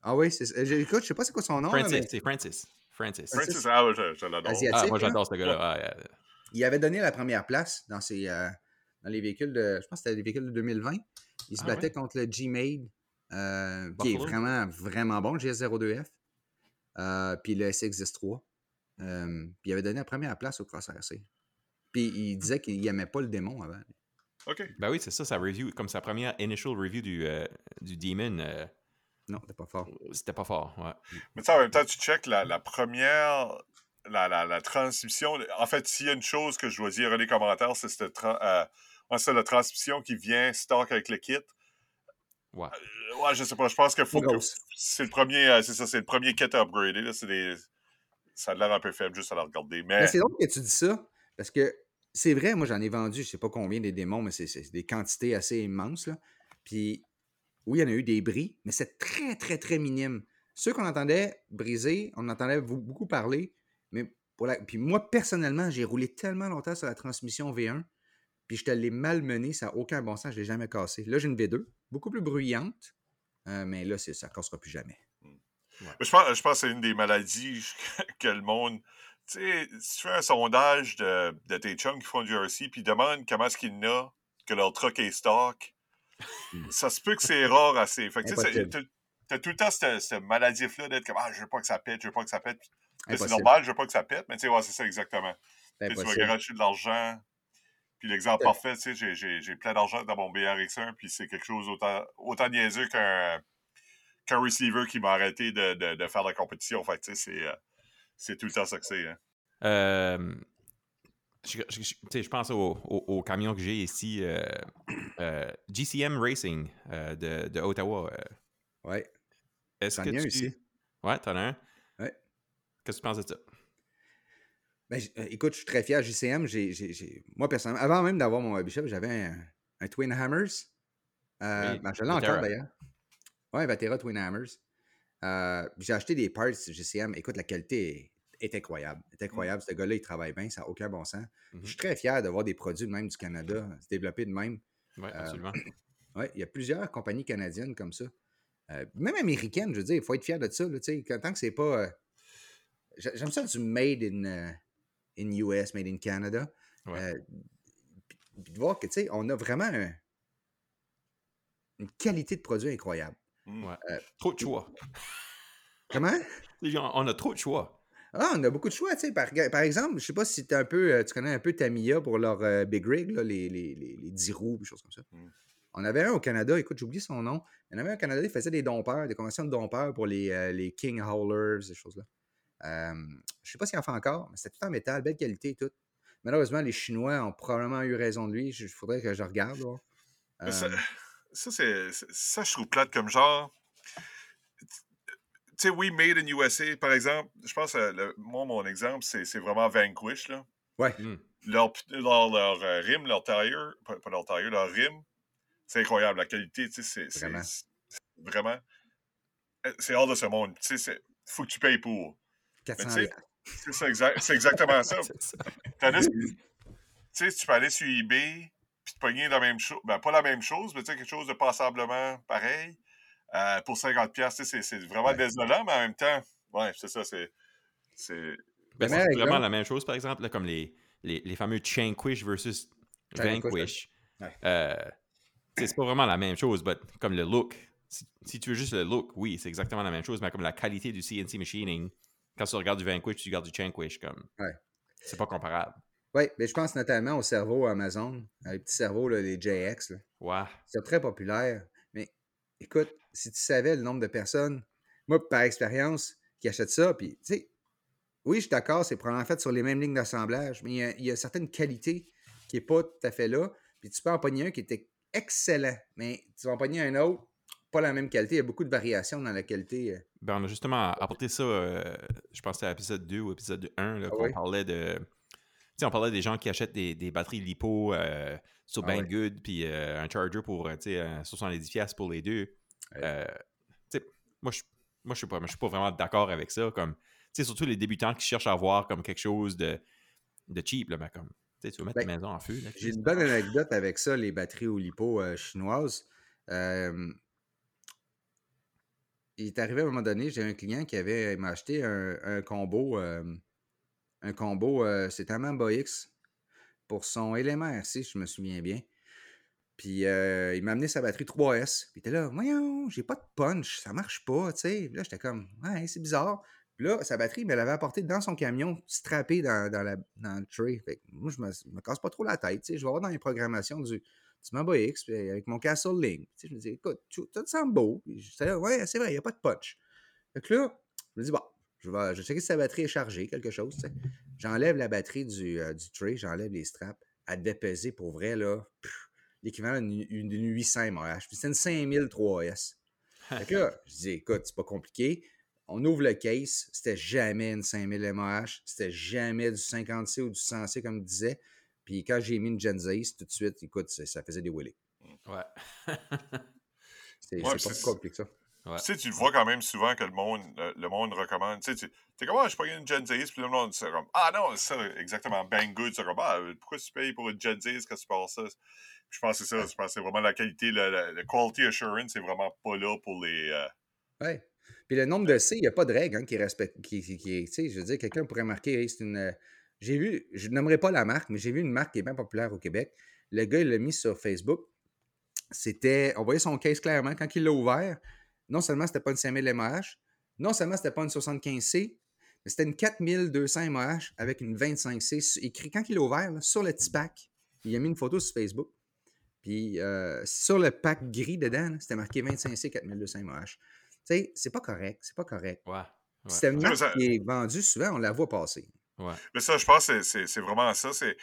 [SPEAKER 3] Ah oui, c'est ça. J'ai- Écoute, je sais pas c'est quoi son nom. là,
[SPEAKER 1] Francis,
[SPEAKER 3] mais
[SPEAKER 1] c'est Francis. Francis.
[SPEAKER 2] Ah, je, je l'adore.
[SPEAKER 3] Asiatique.
[SPEAKER 1] Ah, moi j'adore ce gars-là. Ah, yeah.
[SPEAKER 3] il avait donné la première place dans, ses, euh, dans les véhicules de. Je pense que c'était les véhicules de 2020. Il se
[SPEAKER 1] Ah
[SPEAKER 3] battait
[SPEAKER 1] ouais?
[SPEAKER 3] contre le G-Made, euh, qui est vraiment, vraiment bon, le GS02F. euh, puis le SX-3. Euh, puis il avait donné la première place au Cross RC. Puis il disait qu'il n'aimait pas le démon avant.
[SPEAKER 2] Ok.
[SPEAKER 1] Ben oui, c'est ça, sa review, comme sa première initial review du, euh, du Demon, euh,
[SPEAKER 3] Non, c'était pas fort.
[SPEAKER 1] c'était pas fort. Ouais.
[SPEAKER 2] Mais tu sais, en même temps, tu check la, la première. La, la, la transmission. En fait, s'il y a une chose que je dois dire dans les commentaires, c'est cette tra- euh, la transmission qui vient stock avec le kit.
[SPEAKER 1] Ouais.
[SPEAKER 2] Euh, Ouais, je sais pas. Je pense qu'il faut que. C'est le premier. euh, c'est ça, c'est le premier kit à upgrader. Là, c'est des, ça a l'air un peu faible juste à la regarder. Mais.
[SPEAKER 3] Mais c'est drôle que tu dis ça, parce que c'est vrai, moi j'en ai vendu, je sais pas combien des démons, mais c'est- des quantités assez immenses. Là. Puis oui, il y en a eu des bris, mais c'est très, très, très minime. Ceux qu'on entendait briser, on entendait beaucoup parler, mais pour la... Puis moi, personnellement, j'ai roulé tellement longtemps sur la transmission V1, puis je te l'ai malmené, ça n'a aucun bon sens, je ne l'ai jamais cassé. Là, j'ai une V2, beaucoup plus bruyante, euh, mais là, ça ne cassera plus jamais.
[SPEAKER 2] Mais Je pense, je pense que c'est une des maladies [laughs] que le monde. Tu sais, si tu fais un sondage de, de tes chums qui font du RC, puis demande comment est-ce qu'il y en a que leur truck est stock, ça se peut que c'est rare assez. Fait que, tu sais, tout le temps cette, cette maladif-là d'être comme Ah, je veux pas que ça pète, je veux pas que ça pète. C'est normal, je veux pas que ça pète, mais tu sais, ouais, c'est ça exactement. Tu vas garocher de l'argent. Puis l'exemple parfait, tu sais, j'ai- plein d'argent dans mon BRX1, puis c'est quelque chose autant, autant niaiseux qu'un receiver qui m'a arrêté de, de, de faire la compétition. Fait tu sais, c'est euh, c'est tout le temps ça que c'est. hein.
[SPEAKER 1] Euh, je, je- je- tu sais, je pense au, au- au camion que j'ai ici, euh, euh, GCM Racing euh, de, de Ottawa. euh.
[SPEAKER 3] Ouais.
[SPEAKER 1] Est-ce que tu...
[SPEAKER 3] ici?
[SPEAKER 1] Ouais, t'en as un?
[SPEAKER 3] Ouais.
[SPEAKER 1] Qu'est-ce que tu penses de ça?
[SPEAKER 3] Ben, écoute, je suis très fier. JCM, j'ai, j'ai- j'ai- moi, personnellement, avant même d'avoir mon Bishop, j'avais un, un Twin Hammers. Euh,
[SPEAKER 1] Oui,
[SPEAKER 3] ben, je l'ai encore d'ailleurs. Ouais, Vatera Twin Hammers. Euh, j'ai acheté des parts JCM. Écoute, la qualité est, est incroyable. Est incroyable. Ce gars-là, il travaille bien, ça n'a aucun bon sens.
[SPEAKER 1] Mhm.
[SPEAKER 3] Je suis très fier de voir des produits de même du Canada se développer de même.
[SPEAKER 1] Ouais,
[SPEAKER 3] Euh,
[SPEAKER 1] absolument. [clears throat]
[SPEAKER 3] Ouais, il y a plusieurs compagnies canadiennes comme ça. Euh, même américaines, je veux dire, il faut être fier de ça. Là, tu sais, quand- tant que c'est pas. j'a- J'aime ça du made in, in US, made in Canada.
[SPEAKER 1] Ouais.
[SPEAKER 3] Puis- puis de voir que, tu sais, on a vraiment un- une qualité de produit incroyable.
[SPEAKER 1] Ouais.
[SPEAKER 3] euh,
[SPEAKER 1] trop de choix. [laughs]
[SPEAKER 3] Comment?
[SPEAKER 1] On a trop de choix.
[SPEAKER 3] Ah, on a beaucoup de choix, tu sais. Par, par exemple, je sais pas si t'es un peu, euh, tu connais un peu Tamiya pour leur euh, Big Rig, là, les, les, les, les 10 roues, des choses comme ça.
[SPEAKER 2] Mm.
[SPEAKER 3] On avait un au Canada, écoute, j'oublie son nom. Il y en avait un au Canada, il faisait des dompeurs, des conventions de dompeurs pour les, euh, les King Howlers, ces choses-là. Euh, je sais pas s'il en fait encore, mais c'était tout en métal, belle qualité et tout. Malheureusement, les Chinois ont probablement eu raison de lui. Il faudrait que je regarde. là.
[SPEAKER 2] Mais ça, ça, c'est, ça, je trouve plate comme genre. Tu sais, oui, Made in USA, par exemple, je pense, euh, le- moi, mon exemple, c'est, c'est vraiment Vanquish, là.
[SPEAKER 3] ouais,
[SPEAKER 1] Hmm.
[SPEAKER 2] Leur, leur, leur euh, rim, leur tailleur, pas, pas leur tailleur, leur rim, c'est incroyable. La qualité, tu sais, c'est, c'est-
[SPEAKER 3] Vraiment.
[SPEAKER 2] c'est- c'est vraiment. euh, C'est hors de ce monde. Tu sais, faut que tu payes pour.
[SPEAKER 3] 400
[SPEAKER 2] tu sais,
[SPEAKER 3] liasses.
[SPEAKER 2] C'est, ça, exact, c'est exactement [laughs] ça.
[SPEAKER 1] C'est ça.
[SPEAKER 2] Tandis [laughs] que, tu sais, tu peux aller sur eBay puis te pogner la même chose. Ben, pas la même chose, mais tu sais, quelque chose de passablement pareil. euh, pour 50$, piastres, tu sais, c'est c'est vraiment
[SPEAKER 3] Ouais.
[SPEAKER 2] désolant, mais en même temps, ouais, c'est ça, c'est. c'est
[SPEAKER 1] Ben, vraiment
[SPEAKER 3] exemple-
[SPEAKER 1] la même chose, par exemple, là, comme les, les, les fameux Chainquish versus Vanquish.
[SPEAKER 3] ouais.
[SPEAKER 1] Euh, c'est pas vraiment la même chose, mais comme le look. Si, si tu veux juste le look, oui, c'est exactement la même chose, mais comme la qualité du CNC machining, quand tu regardes du Vanquish, tu regardes du Chainquish, comme.
[SPEAKER 3] Ouais.
[SPEAKER 1] C'est pas comparable.
[SPEAKER 3] Oui, mais je pense notamment au cerveau Amazon, les petits cerveaux, là, les JX.
[SPEAKER 1] Ouais.
[SPEAKER 3] C'est très populaire. Mais écoute, si tu savais le nombre de personnes, moi, par expérience, qui achètent ça, puis, tu sais, oui, je suis d'accord, c'est probablement fait sur les mêmes lignes d'assemblage, mais il y a, il y a certaines qualités qui n'est pas tout à fait là. Puis tu peux en pogner un qui était excellent, mais tu vas en pogner un autre, pas la même qualité. Il y a beaucoup de variations dans la qualité. euh.
[SPEAKER 1] Ben, on a justement apporté ça, euh, je pense que à l'épisode 2 ou épisode 1, là,
[SPEAKER 3] Ah
[SPEAKER 1] qu'on
[SPEAKER 3] oui?
[SPEAKER 1] parlait de. Sais, on parlait des gens qui achètent des, des batteries LiPo euh, sur
[SPEAKER 3] Ah.
[SPEAKER 1] Banggood, puis euh, un charger pour, tu sais, euh, 70$ pour les deux.
[SPEAKER 3] Ouais.
[SPEAKER 1] Euh, tu sais, moi, je moi, je suis pas, je suis pas vraiment d'accord avec ça. Comme, tu sais, surtout les débutants qui cherchent à avoir comme quelque chose de, de cheap, là, ben, comme, tu veux mettre
[SPEAKER 3] Ben,
[SPEAKER 1] ta maison en feu.
[SPEAKER 3] J'ai une bonne anecdote avec ça, les batteries au lipo euh, chinoises. Euh, il est arrivé à un moment donné, j'ai un client qui avait m'a acheté un, un combo, euh, un combo, euh, c'était un Mamba X pour son élément RC, je me souviens bien. Puis euh, il m'a amené sa batterie 3S. Puis il était là, voyons, j'ai pas de punch, ça marche pas, tu sais. Là, j'étais comme, ouais, c'est bizarre. Puis là, sa batterie, il me l'avait apportée dans son camion, strappée dans, dans, la, le tray. Fait que moi, je me, casse pas trop la tête, tu sais. Je vais voir dans les programmations du, du Mamba X, avec mon Castle Link. Tu sais, je me dis, écoute, ça te semble beau. Puis j'étais là, ouais, c'est vrai, il n'y a pas de punch. Fait que là, je me dis, bon, je vais, je vais checker si sa batterie est chargée, quelque chose, sais. J'enlève la batterie du, euh, du tray, j'enlève les straps. Elle devait peser pour vrai, là, pff, l'équivalent d'une d'une 800 mAh. Puis c'était une 5000 3S. [laughs] Fait que là, je dis, écoute, c'est pas compliqué. On ouvre le case, c'était jamais une 5000 mAh, c'était jamais du 50C ou du 100C, comme je disais. Puis quand j'ai mis une Gen Z, tout de suite, écoute, ça ça faisait des wheelies.
[SPEAKER 1] Ouais. [laughs]
[SPEAKER 3] C'est
[SPEAKER 2] Ouais,
[SPEAKER 3] c'est pas plus
[SPEAKER 2] c'est-
[SPEAKER 3] compliqué que ça.
[SPEAKER 1] Ouais.
[SPEAKER 2] Tu sais, tu le vois quand même souvent que le monde, le, le monde recommande. Tu sais, tu es comme, ah, je paye une Gen Z, puis le monde, c'est comme, ah non, c'est ça, exactement, bang good. C'est comme, ah, pourquoi tu payes pour une Gen Z quand tu passes ça? Puis je pense que c'est ça, je pense que c'est vraiment la qualité, le, le- le quality assurance, c'est vraiment pas là pour les. euh,
[SPEAKER 3] Ouais. Puis le nombre de C, il n'y a pas de règle hein, qui respecte. Qui, qui, qui- tu sais, je veux dire, quelqu'un pourrait marquer, Hey, c'est une. euh, J'ai vu, je nommerai pas la marque, mais j'ai vu une marque qui est bien populaire au Québec. Le gars, il l'a mis sur Facebook. c'était. On voyait son case clairement. Quand il l'a ouvert, non seulement c'était pas une 5000 MAH, non seulement c'était pas une 75C, mais c'était une 4200 MAH avec une 25C. Écrit quand il l'a ouvert, là, sur le petit pack, il a mis une photo sur Facebook. Puis euh, sur le pack gris dedans, c'était marqué 25C 4200 MAH. Tu sais, c'est pas correct. C'est pas correct.
[SPEAKER 1] Ouais.
[SPEAKER 3] Puis C'est une
[SPEAKER 2] Ouais,
[SPEAKER 3] marque
[SPEAKER 2] ça-
[SPEAKER 3] qui est vendue souvent, on la voit passer.
[SPEAKER 1] Ouais.
[SPEAKER 2] Mais ça, je pense que c'est- vraiment ça. C'est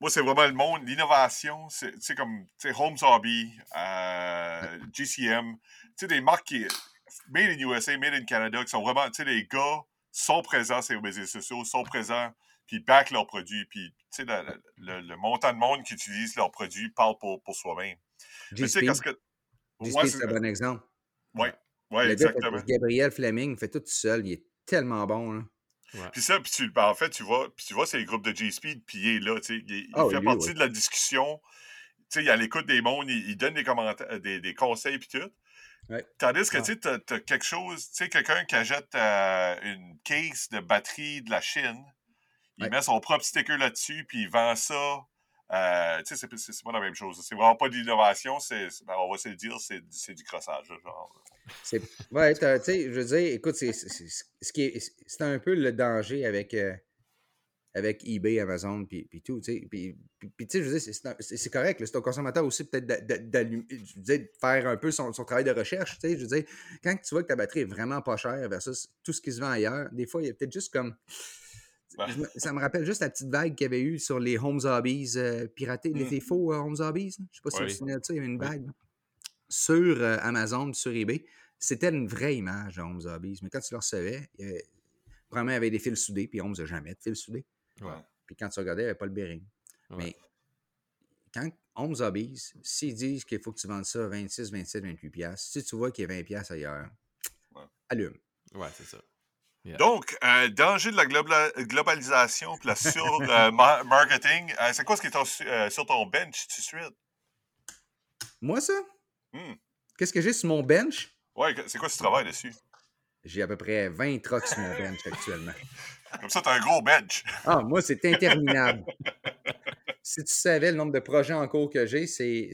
[SPEAKER 2] moi, c'est vraiment le monde, l'innovation. C'est tu sais, comme tu sais, Homes Hobby, euh, GCM, sais, des marques qui made in USA, made in Canada, qui sont vraiment, tu sais, les gars sont présents sur les réseaux sociaux, sont présents, puis backent leurs produits, puis tu sais, le, le- le montant de monde qui utilise leurs produits parle pour, pour soi-même. Tu sais, que. Ouais,
[SPEAKER 3] c'est un bon exemple.
[SPEAKER 2] ouais, ouais,
[SPEAKER 3] gars,
[SPEAKER 2] exactement.
[SPEAKER 3] Gabriel Fleming fait tout seul. Il est tellement bon. Là.
[SPEAKER 2] Puis ça, puis tu, ben, en fait, tu vois, puis tu vois, c'est les groupes de G-Speed, puis il est là, tu sais, il, il
[SPEAKER 3] Ah,
[SPEAKER 2] fait
[SPEAKER 3] lui,
[SPEAKER 2] partie
[SPEAKER 3] ouais.
[SPEAKER 2] de la discussion. Tu sais, il est à l'écoute des mondes, il, il donne des commentaires, des, des conseils, puis tout.
[SPEAKER 3] Ouais.
[SPEAKER 2] Tandis que,
[SPEAKER 3] Ah.
[SPEAKER 2] tu sais, t'as, quelque chose, tu sais, quelqu'un qui achète euh, une case de batterie de la Chine, il
[SPEAKER 3] Ouais.
[SPEAKER 2] met son propre sticker là-dessus, puis il vend ça. Euh, tu sais, c'est, pas la même chose. C'est vraiment pas de l'innovation, ben, on va se le dire, c'est, du crossage, genre.
[SPEAKER 3] Ouais, tu sais, je veux dire, écoute, c'est, c'est, c'est- ce qui est, c'est un peu le danger avec, euh, avec eBay, Amazon, puis, puis tout. Puis, puis- puis, tu sais, je veux dire, c'est- correct, c'est au consommateur aussi peut-être de faire un peu son, son travail de recherche, tu sais. Je veux dire, quand tu vois que ta batterie est vraiment pas chère versus tout ce qui se vend ailleurs, des fois, il y a peut-être juste comme...
[SPEAKER 2] Ouais.
[SPEAKER 3] je ça me rappelle juste la petite vague qu'il y avait eu sur les Homes Hobbies euh, piratés, les,
[SPEAKER 2] Mm.
[SPEAKER 3] les faux euh, Homes Hobbies. là. Je sais pas si vous
[SPEAKER 1] Oui.
[SPEAKER 3] vous souvenez de ça, il y avait une vague sur euh, Amazon, sur eBay. C'était une vraie image de Homes Hobbies, mais quand tu le recevais, vraiment, il y avait des fils soudés, puis Homes n'a jamais de fils soudés.
[SPEAKER 1] Ouais.
[SPEAKER 3] Puis quand tu regardais, il n'y avait pas le bearing.
[SPEAKER 1] Ouais.
[SPEAKER 3] Mais quand Homes Hobbies, s'ils disent qu'il faut que tu vendes ça 26, 27, 28 piastres, si tu vois qu'il y a 20 piastres ailleurs,
[SPEAKER 2] Ouais.
[SPEAKER 3] allume.
[SPEAKER 1] Ouais, c'est ça. Yeah.
[SPEAKER 2] Donc, euh, danger de la globa- globalisation puis la sur-marketing. [laughs] c'est quoi ce qui est euh, sur ton bench tout de suite?
[SPEAKER 3] Moi, ça,
[SPEAKER 2] Hmm.
[SPEAKER 3] qu'est-ce que j'ai sur mon bench?
[SPEAKER 2] Ouais, c'est quoi ce travail dessus?
[SPEAKER 3] J'ai à peu près 20 trucks sur mon bench actuellement. [laughs]
[SPEAKER 2] Comme ça, t'as un gros bench.
[SPEAKER 3] Ah, moi, c'est interminable. si tu savais le nombre de projets en cours que j'ai, c'est.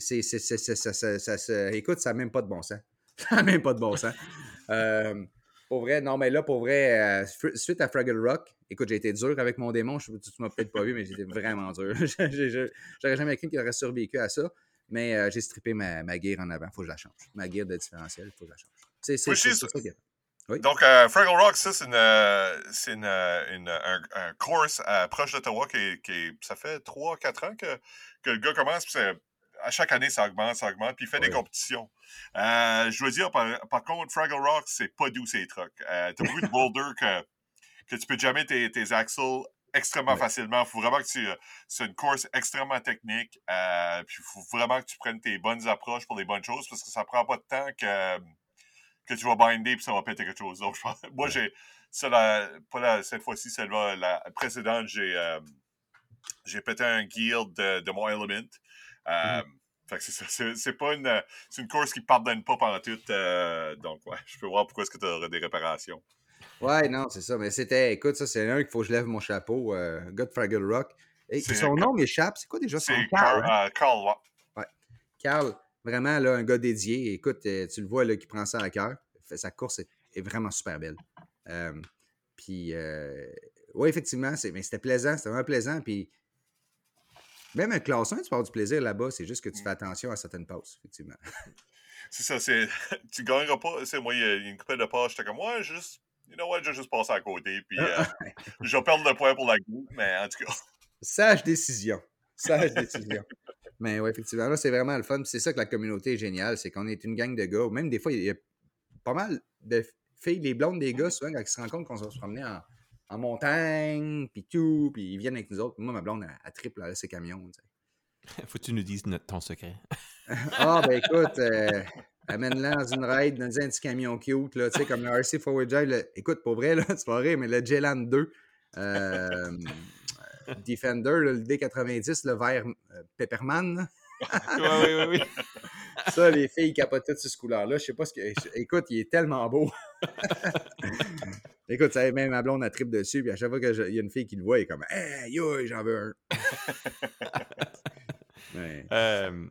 [SPEAKER 3] Écoute, ça n'a même pas de bon sens. Ça n'a même pas de bon sens. Euh, pour vrai, non, mais là, pour vrai, euh, suite à Fraggle Rock, écoute, j'ai été dur avec mon démon. Je, tu, tu m'as peut-être pas vu, mais j'étais vraiment dur. J'aurais jamais cru qu'il aurait survécu à ça. Mais euh, j'ai strippé ma, ma gear en avant. Faut que je la change. Ma gear de différentiel, faut que je la change. C'est ça
[SPEAKER 2] Donc, euh, Fraggle Rock, ça, c'est une, euh, c'est une, euh, une- un, un course euh, proche d'Ottawa qui, est- qui est- ça fait 3-4 ans que, que le gars commence. Puis c'est- à chaque année, ça augmente, ça augmente. Puis il fait des compétitions. Euh, je dois dire, par, par contre, Fraggle Rock, c'est pas doux ces trucks. Euh, T'as beaucoup de boulders que, que tu peux jammer tes, tes axles extrêmement
[SPEAKER 3] Ouais.
[SPEAKER 2] facilement. Il faut vraiment que tu. C'est une course extrêmement technique. Euh, puis il faut vraiment que tu prennes tes bonnes approches pour les bonnes choses parce que ça prend pas de temps que, que tu vas binder puis ça va péter quelque chose. Donc, je pense- moi, j'ai. La- pas la- cette fois-ci, celle-là, la précédente, j'ai. euh, j'ai pété un gear de, de mon Element. Euh, Fait que c'est ça. C'est, c'est pas une. C'est une course qui pardonne pas pendant tout. euh, donc, ouais, je peux voir pourquoi est-ce que tu aurais des réparations.
[SPEAKER 3] Ouais, non, c'est ça. Mais c'était, écoute, ça, c'est un qu'il faut que je lève mon chapeau. Euh, gars de Fraggle Rock. Et son nom m'échappe. C'est quoi déjà son
[SPEAKER 2] C'est
[SPEAKER 3] Carl?
[SPEAKER 2] Carl,
[SPEAKER 3] hein?
[SPEAKER 2] Watt.
[SPEAKER 3] Carl, vraiment, là, un gars dédié. Écoute, euh, tu le vois, là, qui prend ça à cœur. Sa course est, est vraiment super belle. Euh, puis, euh, oui, effectivement, c'était plaisant. C'était vraiment plaisant. Puis, même un classe 1, tu peux avoir du plaisir là-bas. C'est juste que tu fais attention à certaines passes, effectivement. [laughs]
[SPEAKER 2] C'est ça, c'est. [laughs] tu gagneras pas. C'est moi, il y a une couple de passes, j'étais comme, ouais, juste. You know what, je vais juste passer à côté. Puis, euh, [laughs] je vais perdre le point pour la groupe, mais en tout cas.
[SPEAKER 3] Sage décision. Sage décision. Mais oui, effectivement, là, c'est vraiment le fun. C'est ça que la communauté est géniale, c'est qu'on est une gang de gars. Même des fois, il y a pas mal de filles, les blondes des gars, souvent, quand ils se rendent compte qu'on va se promener en, en montagne, puis tout, puis ils viennent avec nous autres. Moi, ma blonde, elle, elle triple là, ses camions. tu sais. [laughs]
[SPEAKER 1] Faut que tu nous dises notre- ton secret. [laughs]
[SPEAKER 3] Ah, ben écoute, euh, amène-la dans une ride, dans un petit camion cute, là, tu sais, comme le RC Forward Drive. le- écoute, pour vrai, là, [laughs] c'est pas vrai, mais le J-Land 2, euh, Defender, là, le D90, le vert euh, Pepperman,
[SPEAKER 1] oui, oui, oui.
[SPEAKER 3] Ça, les filles capotent toutes sur ce couleur-là. Je sais pas ce que. Écoute, il est tellement beau. [laughs] Écoute, ça, même ma blonde, a trip dessus. Puis à chaque fois qu'il y a une fille qui le voit, elle est comme Hey, yo, j'en veux un. [laughs] Ouais.
[SPEAKER 1] Euh,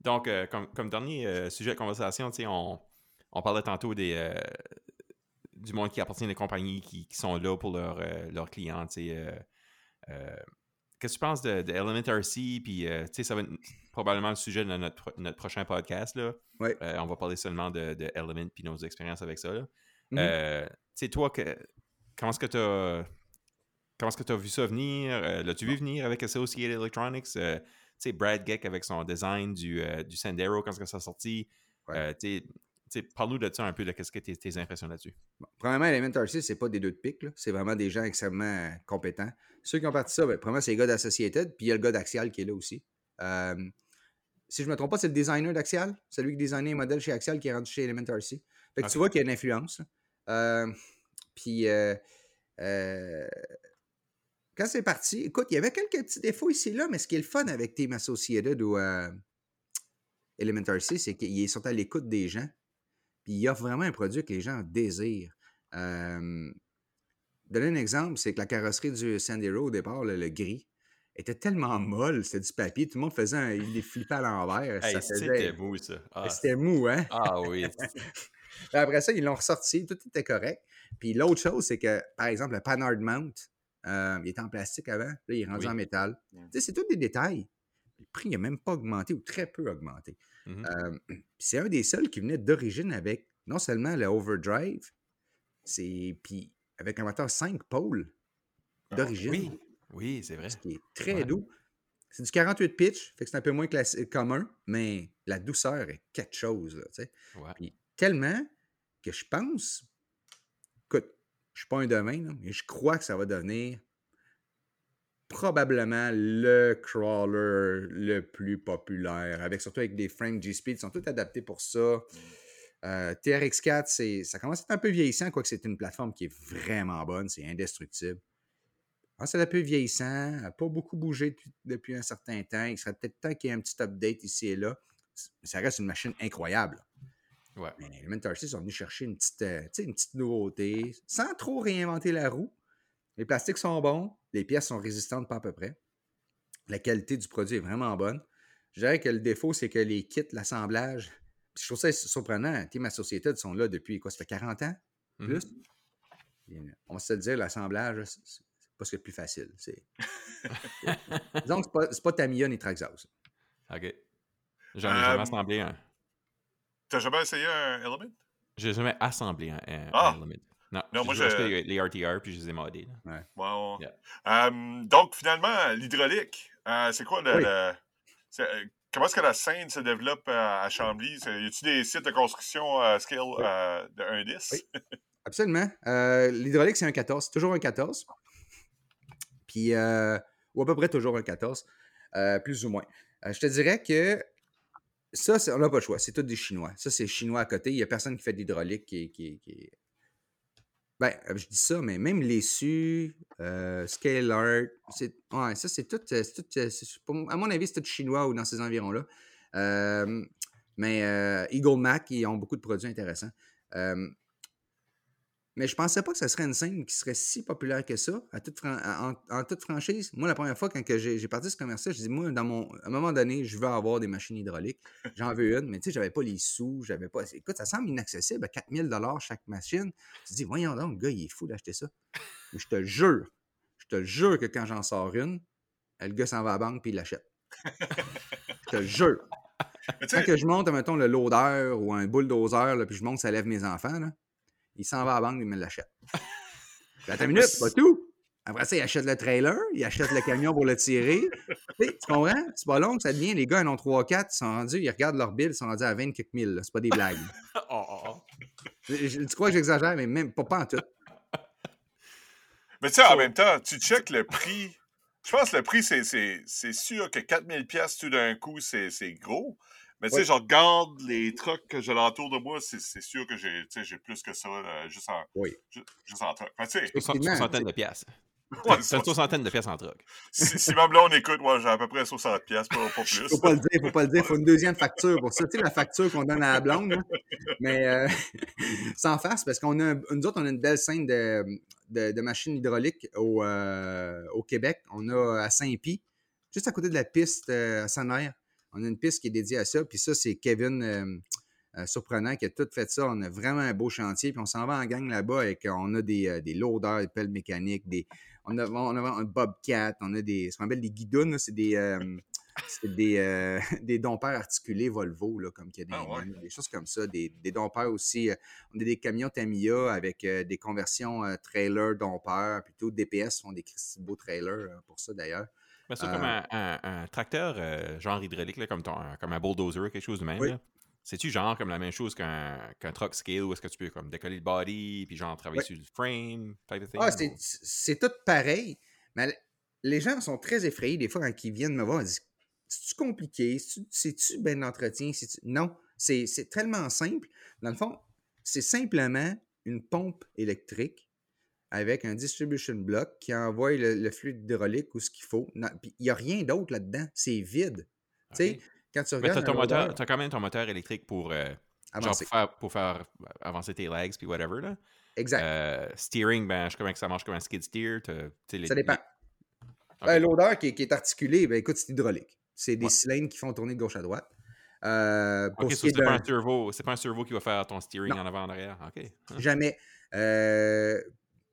[SPEAKER 1] Donc, euh, comme, comme dernier euh, sujet de conversation, on, on parlait tantôt des, du monde qui appartient à des compagnies qui, qui sont là pour leurs leurs clients. Qu'est-ce que tu penses de, de Element RC? Puis, euh, tu sais, ça va être probablement le sujet de notre, pro- notre prochain podcast. Là.
[SPEAKER 3] Ouais.
[SPEAKER 1] Euh, on va parler seulement de, de Element puis nos expériences avec ça.
[SPEAKER 3] Mhm.
[SPEAKER 1] Euh, tu sais, toi, que, comment est-ce que tu as. Comment est-ce que tu as vu ça venir? Euh, L'as-tu vu venir avec Associated Electronics? Euh, tu sais, Brad Geck avec son design du, euh, du Sandero, quand est-ce que ça a sorti?
[SPEAKER 3] Ouais.
[SPEAKER 1] Euh, tu sais, tu sais, Parle-nous de ça un peu, de qu'est-ce que tes, tes impressions là-dessus?
[SPEAKER 3] Bon, premièrement, Element RC, c'est pas des deux de pique, c'est vraiment des gens extrêmement euh, compétents. Ceux qui ont parti ça, ben, premièrement, c'est les gars d'Associated, puis il y a le gars d'Axial qui est là aussi. Euh, si je ne me trompe pas, c'est le designer d'Axial, celui qui designait les modèles chez Axial qui est rendu chez Element RC. Fait que tu vois qu'il y a une influence. Euh, puis euh, quand c'est parti, écoute, il y avait quelques petits défauts ici et là, mais ce qui est le fun avec Team Associated ou euh, Element RC, c'est qu'ils sont à l'écoute des gens. Puis ils offrent vraiment un produit que les gens désirent. Euh, donner un exemple, c'est que la carrosserie du Sandero au départ, le, le gris, était tellement molle, c'était du papier, tout le monde faisait un, il les flippait à l'envers.
[SPEAKER 1] Hey, c'était
[SPEAKER 3] faisait-
[SPEAKER 1] mou, ça. Ah,
[SPEAKER 3] C'était mou, hein?
[SPEAKER 1] ah oui. [laughs]
[SPEAKER 3] Après ça, ils l'ont ressorti, tout était correct. Puis l'autre chose, c'est que, par exemple, le Panhard Mount, euh, il était en plastique avant, là, il est rendu
[SPEAKER 1] Oui.
[SPEAKER 3] en métal. Tu sais, c'est tous des détails. Le prix n'a même pas augmenté ou très peu augmenté.
[SPEAKER 1] Mhm.
[SPEAKER 3] Euh, [clears throat] c'est un des seuls qui venait d'origine avec non seulement le overdrive, c'est puis avec un moteur 5 pôles d'origine,
[SPEAKER 1] Oui, oui, c'est vrai.
[SPEAKER 3] ce qui est très
[SPEAKER 1] Ouais.
[SPEAKER 3] doux. C'est du 48 pitch, fait que c'est un peu moins commun, mais la douceur est quelque chose. Là.
[SPEAKER 1] Ouais.
[SPEAKER 3] Puis tellement que je pense, écoute, je suis pas un domaine, mais je crois que ça va devenir probablement le crawler le plus populaire, avec surtout avec des frames G-Speed, ils sont tous adaptés pour ça. Euh, TRX4, c'est, ça commence à être un peu vieillissant, quoique c'est une plateforme qui est vraiment bonne, c'est indestructible. Que c'est un peu vieillissant, n'a pas beaucoup bougé depuis, depuis un certain temps. Il serait peut-être temps qu'il y ait un petit update ici et là. Ça reste une machine incroyable.
[SPEAKER 1] Ouais.
[SPEAKER 3] Mais Element RC sont venus chercher une petite, euh, une petite nouveauté, sans trop réinventer la roue. Les plastiques sont bons, les pièces sont résistantes pas à peu près. La qualité du produit est vraiment bonne. Je dirais que le défaut, c'est que les kits, l'assemblage, je trouve ça surprenant. Team Associated sont là depuis quoi, ça fait 40 ans?
[SPEAKER 1] Mhm.
[SPEAKER 3] Plus? Puis, euh, on va se le dire, l'assemblage, c'est c'est pas ce de plus facile. C'est... [laughs] Disons que c'est pas, pas Tamiya ni Traxxas.
[SPEAKER 1] OK. J'en ai jamais
[SPEAKER 2] Euh,
[SPEAKER 1] assemblé un.
[SPEAKER 2] T'as jamais essayé un Element?
[SPEAKER 1] J'ai jamais assemblé un, un-
[SPEAKER 2] Ah!
[SPEAKER 1] un Element. Non,
[SPEAKER 2] Non,
[SPEAKER 1] j'ai
[SPEAKER 2] moi, je-
[SPEAKER 1] acheté les, les RTR puis je les ai modés. là.
[SPEAKER 2] Wow.
[SPEAKER 1] Yeah.
[SPEAKER 2] Euh, donc, finalement, l'hydraulique, euh, c'est quoi le.
[SPEAKER 3] Oui.
[SPEAKER 2] le- c'est, euh, comment est-ce que la scène se développe euh, à Chambly? Y a-t-il des sites de construction euh, scale euh, de 1-10?
[SPEAKER 3] Oui. [laughs] Absolument. Euh, L'hydraulique, c'est un 14. C'est toujours un 14. Puis, euh, ou à peu près toujours un 14, euh, plus ou moins. Euh, je te dirais que ça, on n'a pas le choix. C'est tout des Chinois. Ça, c'est chinois à côté. Il n'y a personne qui fait de l'hydraulique qui, qui, est- qui est- Ben, euh, je dis ça, mais même les SU, euh, Scale Art, c'est... Ouais, ça, c'est tout... euh, tout, euh, à mon avis, c'est tout chinois ou dans ces environs-là. Mais Eagle Mac, ils ont beaucoup de produits intéressants. Mais je pensais pas que ce serait une scène qui serait si populaire que ça, à toute en, en toute franchise. Moi, la première fois, quand que j'ai parti ce commerce-là, je dis, moi, dans mon, à un moment donné, je veux avoir des machines hydrauliques. J'en veux une, mais tu sais, j'avais pas les sous, j'avais pas. Écoute, ça semble inaccessible à 4000 chaque machine. Tu te dis, voyons donc, le gars, il est fou d'acheter ça. Mais je te jure, je te jure que quand j'en sors une, le gars s'en va à la banque puis il l'achète. je te jure. Quand que je monte, mettons, le loader ou un bulldozer, là, puis je monte, ça lève mes enfants, là, il s'en va à la banque, il me l'achète. Attends une minute, c'est pas tout. Après ça, il achète le trailer, il achète le camion pour le tirer. Tu comprends? C'est pas long que ça devient. Les gars, ils en ont 3-4, ils sont rendus, ils regardent leur bill, ils sont rendus à 20 quelques mille. C'est pas des blagues. [laughs]
[SPEAKER 1] Oh, oh, oh.
[SPEAKER 3] Je- tu crois que j'exagère, mais même pas, pas en tout. [laughs]
[SPEAKER 2] mais tu sais, en même temps, tu checkes le prix. Je pense que le prix, c'est, sûr que 4000 pièces tout d'un coup, c'est gros. Mais tu sais, je regarde les trucks que j'ai l'entour de moi, c'est, c'est sûr que j'ai, tu sais, j'ai plus que ça, là, juste en,
[SPEAKER 3] Oui.
[SPEAKER 2] ju- juste en truck. Tu sais,
[SPEAKER 3] Effectivement,
[SPEAKER 1] Soixantaine de pièces. [laughs]
[SPEAKER 2] ouais,
[SPEAKER 1] C'est une soixantaine de pièces en truck.
[SPEAKER 2] si, si ma blonde écoute, moi, j'ai à peu près 60 pièces, pas, pas [laughs] plus.
[SPEAKER 3] Faut pas le dire, faut pas le dire. Faut une deuxième facture pour ça. Tu sais, la facture qu'on donne à la blonde, là. Mais euh, [laughs] sans farce, parce qu'on a, nous autres, on a une belle scène de, de, de machines hydrauliques au, euh, au Québec. On a à Saint-Pie, juste à côté de la piste euh, à Sainte-Mère. On a une piste qui est dédiée à ça. Puis ça, c'est Kevin euh, euh, Surprenant qui a tout fait ça. On a vraiment un beau chantier. Puis on s'en va en gang là-bas et on a des, euh, des loaders, des pelles mécaniques, des, on, a, on a un Bobcat, on a des, ce qu'on appelle des guidounes. C'est des, c'est des, euh, des [laughs] dompeurs articulés Volvo, là, comme qu'il y a des,
[SPEAKER 2] Ah ouais.
[SPEAKER 3] des choses comme ça. Des, des dompeurs aussi. euh, on a des camions Tamiya avec euh, des conversions trailer dompeurs. Plutôt DPS font des beaux trailers euh, pour ça d'ailleurs.
[SPEAKER 1] Mais ça,
[SPEAKER 3] Euh,
[SPEAKER 1] comme un, un- un tracteur euh, genre hydraulique, là, comme, ton, comme un bulldozer, quelque chose de même.
[SPEAKER 3] Oui.
[SPEAKER 1] C'est-tu genre comme la même chose qu'un qu'un truck scale où est-ce que tu peux comme décoller le body puis genre travailler
[SPEAKER 3] Oui.
[SPEAKER 1] sur le frame, type of thing?
[SPEAKER 3] Ah, c'est-
[SPEAKER 1] ou-
[SPEAKER 3] c'est tout pareil. Mais les gens sont très effrayés des fois quand ils viennent me voir. Ils disent C'est-tu compliqué? C'est-tu- d'entretien C'est-tu- Non, c'est tellement simple. Dans le fond, c'est simplement une pompe électrique avec un distribution block qui envoie le, le fluide hydraulique ou ce qu'il faut. Puis Il n'y a rien d'autre là-dedans. C'est vide. Tu sais, quand tu
[SPEAKER 1] Mais
[SPEAKER 3] regardes
[SPEAKER 1] moteur,
[SPEAKER 3] loader
[SPEAKER 1] t'as quand même ton moteur électrique pour, euh, genre pour, faire, pour faire avancer tes legs puis whatever. Là.
[SPEAKER 3] Exact.
[SPEAKER 1] Euh, steering, ben, je sais comment que ça marche comme un skid steer. tu les-
[SPEAKER 3] Ça dépend.
[SPEAKER 1] les-.
[SPEAKER 3] Euh, L'odeur qui, est- qui est articulée, ben écoute, c'est hydraulique. C'est des
[SPEAKER 1] Ouais.
[SPEAKER 3] cylindres qui font tourner de gauche à droite. Euh,
[SPEAKER 1] Ok,
[SPEAKER 3] ce
[SPEAKER 1] c'est pas un c'est pas un servo qui va faire ton steering
[SPEAKER 3] Non.
[SPEAKER 1] en avant en arrière. Ok. Hein?
[SPEAKER 3] Jamais. Euh,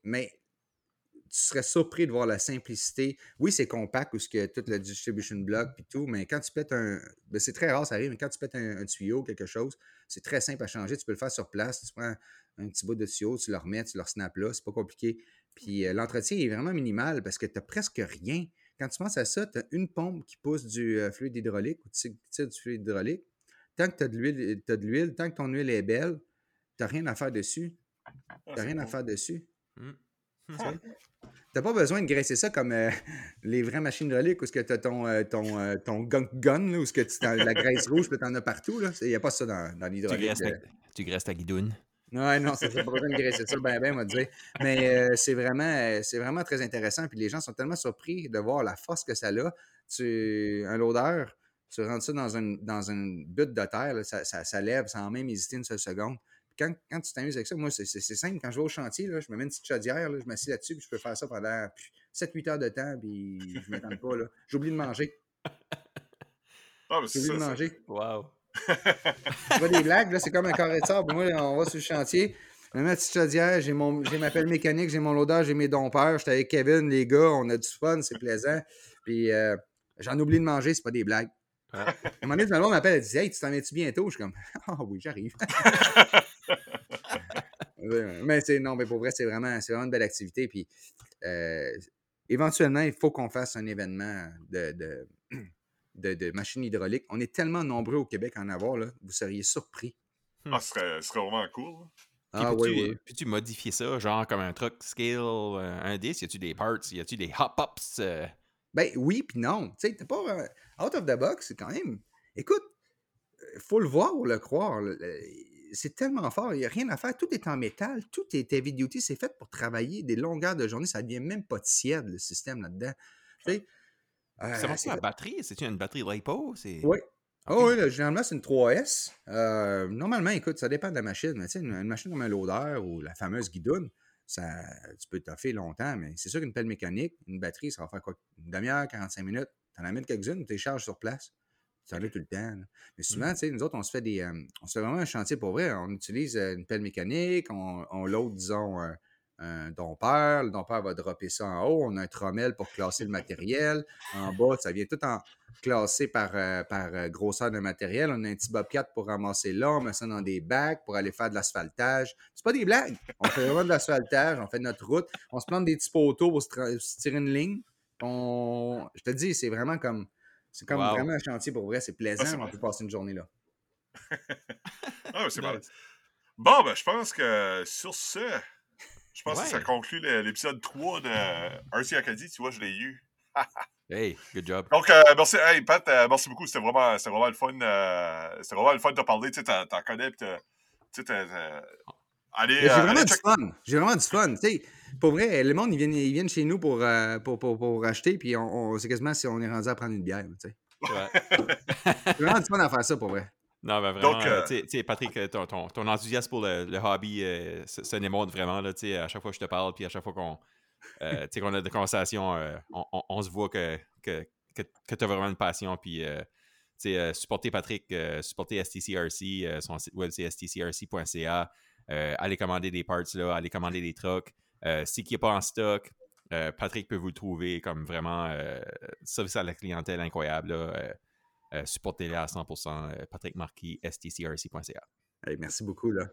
[SPEAKER 3] mais tu serais surpris de voir la simplicité. Oui, c'est compact ou ce que tout le distribution block puis tout, mais quand tu pètes un. ben, c'est très rare, ça arrive, mais quand tu pètes un, un tuyau, quelque chose, c'est très simple à changer. Tu peux le faire sur place. Tu prends un petit bout de tuyau, tu le remets, tu le snaps là, c'est pas compliqué. Puis euh, l'entretien est vraiment minimal parce que tu n'as presque rien. Quand tu penses à ça, tu as une pompe qui pousse du euh, fluide hydraulique ou tu tires du fluide hydraulique. Tant que tu as de l'huile, tant que ton huile est belle, tu n'as rien à faire dessus.
[SPEAKER 2] Ah,
[SPEAKER 3] Tu
[SPEAKER 2] c'est
[SPEAKER 3] rien à faire dessus.
[SPEAKER 1] Hmm.
[SPEAKER 3] T'as pas besoin de graisser ça comme euh, [laughs] les vraies machines hydrauliques où tu as ton, euh, ton, euh, ton gunk gun, là, où ce que tu t'en- la graisse rouge, puis t'en as partout. Il n'y a pas ça dans, dans
[SPEAKER 1] Tu,
[SPEAKER 3] l'hydraulique.
[SPEAKER 1] graisses
[SPEAKER 3] euh.
[SPEAKER 1] ta, tu graisses ta guidoune.
[SPEAKER 3] Ouais, non, ça n'a pas besoin de graisser ça, ben, ben, on va dire. Mais euh, c'est vraiment, euh, c'est vraiment très intéressant. Puis les gens sont tellement surpris de voir la force que ça a. Tu, un loader, tu rentres ça dans une, dans une butte de terre, là, ça, ça, ça lève sans même hésiter une seule seconde. Quand, quand tu t'amuses avec ça, moi, c'est simple. Quand je vais au chantier, là, je me mets une petite chaudière, là, je m'assieds là-dessus, puis je peux faire ça pendant 7-8 heures de temps, puis je ne m'étends pas. là. J'oublie de manger.
[SPEAKER 2] Ah,
[SPEAKER 3] J'oublie de manger.
[SPEAKER 1] Wow.
[SPEAKER 3] Tu vois des blagues, là, c'est comme un carré de sable. Moi, on va sur le chantier. Je me mets ma petite chaudière, j'ai mon- j'ai ma pelle mécanique, j'ai mon loader, j'ai mes dompeurs. J'étais avec Kevin, les gars, on a du fun, c'est plaisant. Puis euh, j'en oublie de manger, c'est pas des blagues.
[SPEAKER 1] Ouais.
[SPEAKER 3] À un moment donné, ma m'appelle, elle dit Hey, tu t'en viens-tu bientôt? Je suis comme Ah oui, j'arrive. [laughs] Mais c'est non, mais pour vrai, c'est vraiment, c'est vraiment une belle activité. Puis euh, éventuellement, il faut qu'on fasse un événement de, de, [clears throat] de, de machines hydrauliques. On est tellement nombreux au Québec à en avoir, là, vous seriez surpris.
[SPEAKER 2] Ah, ce serait, ce serait vraiment cool. là.
[SPEAKER 1] Puis
[SPEAKER 3] Ah
[SPEAKER 1] peux-tu,
[SPEAKER 3] oui, oui.
[SPEAKER 1] peux-tu modifier ça, genre comme un truck scale, euh, un 10? Y a-tu des parts? Y a-tu des hop-ups? euh?
[SPEAKER 3] Ben oui, puis non. Tu sais, t'es pas. euh, out of the box, c'est quand même. Écoute, il faut le voir ou le croire. C'est tellement fort, il n'y a rien à faire. Tout est en métal, tout est heavy duty. C'est fait pour travailler des longueurs de journée. Ça ne devient même pas tiède, le système là-dedans. Euh, c'est
[SPEAKER 1] la
[SPEAKER 3] fait-
[SPEAKER 1] batterie? C'est-tu une batterie LiPo? C'est...
[SPEAKER 3] Oui. Oh oui, là, généralement, c'est une 3S. Euh, normalement, écoute, ça dépend de la machine. Mais une, une machine comme un loader ou la fameuse guidoune, ça, tu peux toffer longtemps, mais c'est sûr qu'une pelle mécanique, une batterie, ça va faire quoi? Une demi-heure, 45 minutes. Tu en amènes quelques-unes, tu les charges sur place. Ça en a tout le temps. là. Mais souvent, tu sais, nous autres, on se fait des. euh, on se fait vraiment un chantier pour vrai. On utilise euh, une pelle mécanique, on, on load, disons, un, un dompeur. Le dompeur va dropper ça en haut. On a un trommel pour classer le matériel. En bas, ça vient tout en classé par, euh, par grosseur de matériel. On a un petit bobcat pour ramasser là, on met ça dans des bacs pour aller faire de l'asphaltage. C'est pas des blagues. On fait vraiment de l'asphaltage, on fait notre route, on se plante des petits poteaux pour se, se tirer une ligne. On... Je te dis, c'est vraiment comme. C'est comme
[SPEAKER 1] Wow.
[SPEAKER 3] vraiment un chantier pour vrai, c'est plaisant,
[SPEAKER 2] Ah,
[SPEAKER 3] on peut passer une journée là. [laughs]
[SPEAKER 2] Ah, c'est malade. [laughs] Bon, ben, je pense que sur ce, je pense que ça conclut l'épisode 3 de RC Acadie. Tu vois, je l'ai eu. [laughs]
[SPEAKER 1] Hey, good job.
[SPEAKER 2] Donc, euh, merci, hey, Pat, euh, merci beaucoup. C'était vraiment, vraiment le fun. euh, c'était vraiment le fun de te parler. Tu sais, t'en connais. Tu sais, Allez,
[SPEAKER 3] J'ai
[SPEAKER 2] euh,
[SPEAKER 3] vraiment du fun. J'ai vraiment du fun. Tu sais, pour vrai, le monde, ils viennent, ils viennent chez nous pour, euh, pour, pour, pour acheter, puis on, on- c'est quasiment si on est rendu à prendre une bière. Tu sais.
[SPEAKER 1] Ouais. [laughs]
[SPEAKER 3] J'ai vraiment du fun à faire ça pour vrai.
[SPEAKER 1] Non, ben vraiment,
[SPEAKER 2] Donc,
[SPEAKER 1] euh, Patrick, ton, ton, ton enthousiasme pour le, le hobby euh, se, se démontre vraiment, là, tu sais, à chaque fois que je te parle, puis à chaque fois qu'on euh, tu sais, qu'on a des conversations, euh, on, on- on se voit que, que, que, tu as vraiment une passion, puis euh, euh, supporter Patrick, euh, supporter STCRC, euh, son site web c'est stcrc.ca. allez commander des parts là, allez commander des trucks. si qui n'est pas en stock, Patrick peut vous le trouver comme vraiment service à la clientèle incroyable. supportez-le à 100%. Patrick Marquis, stcrc.ca.
[SPEAKER 3] merci beaucoup. Là.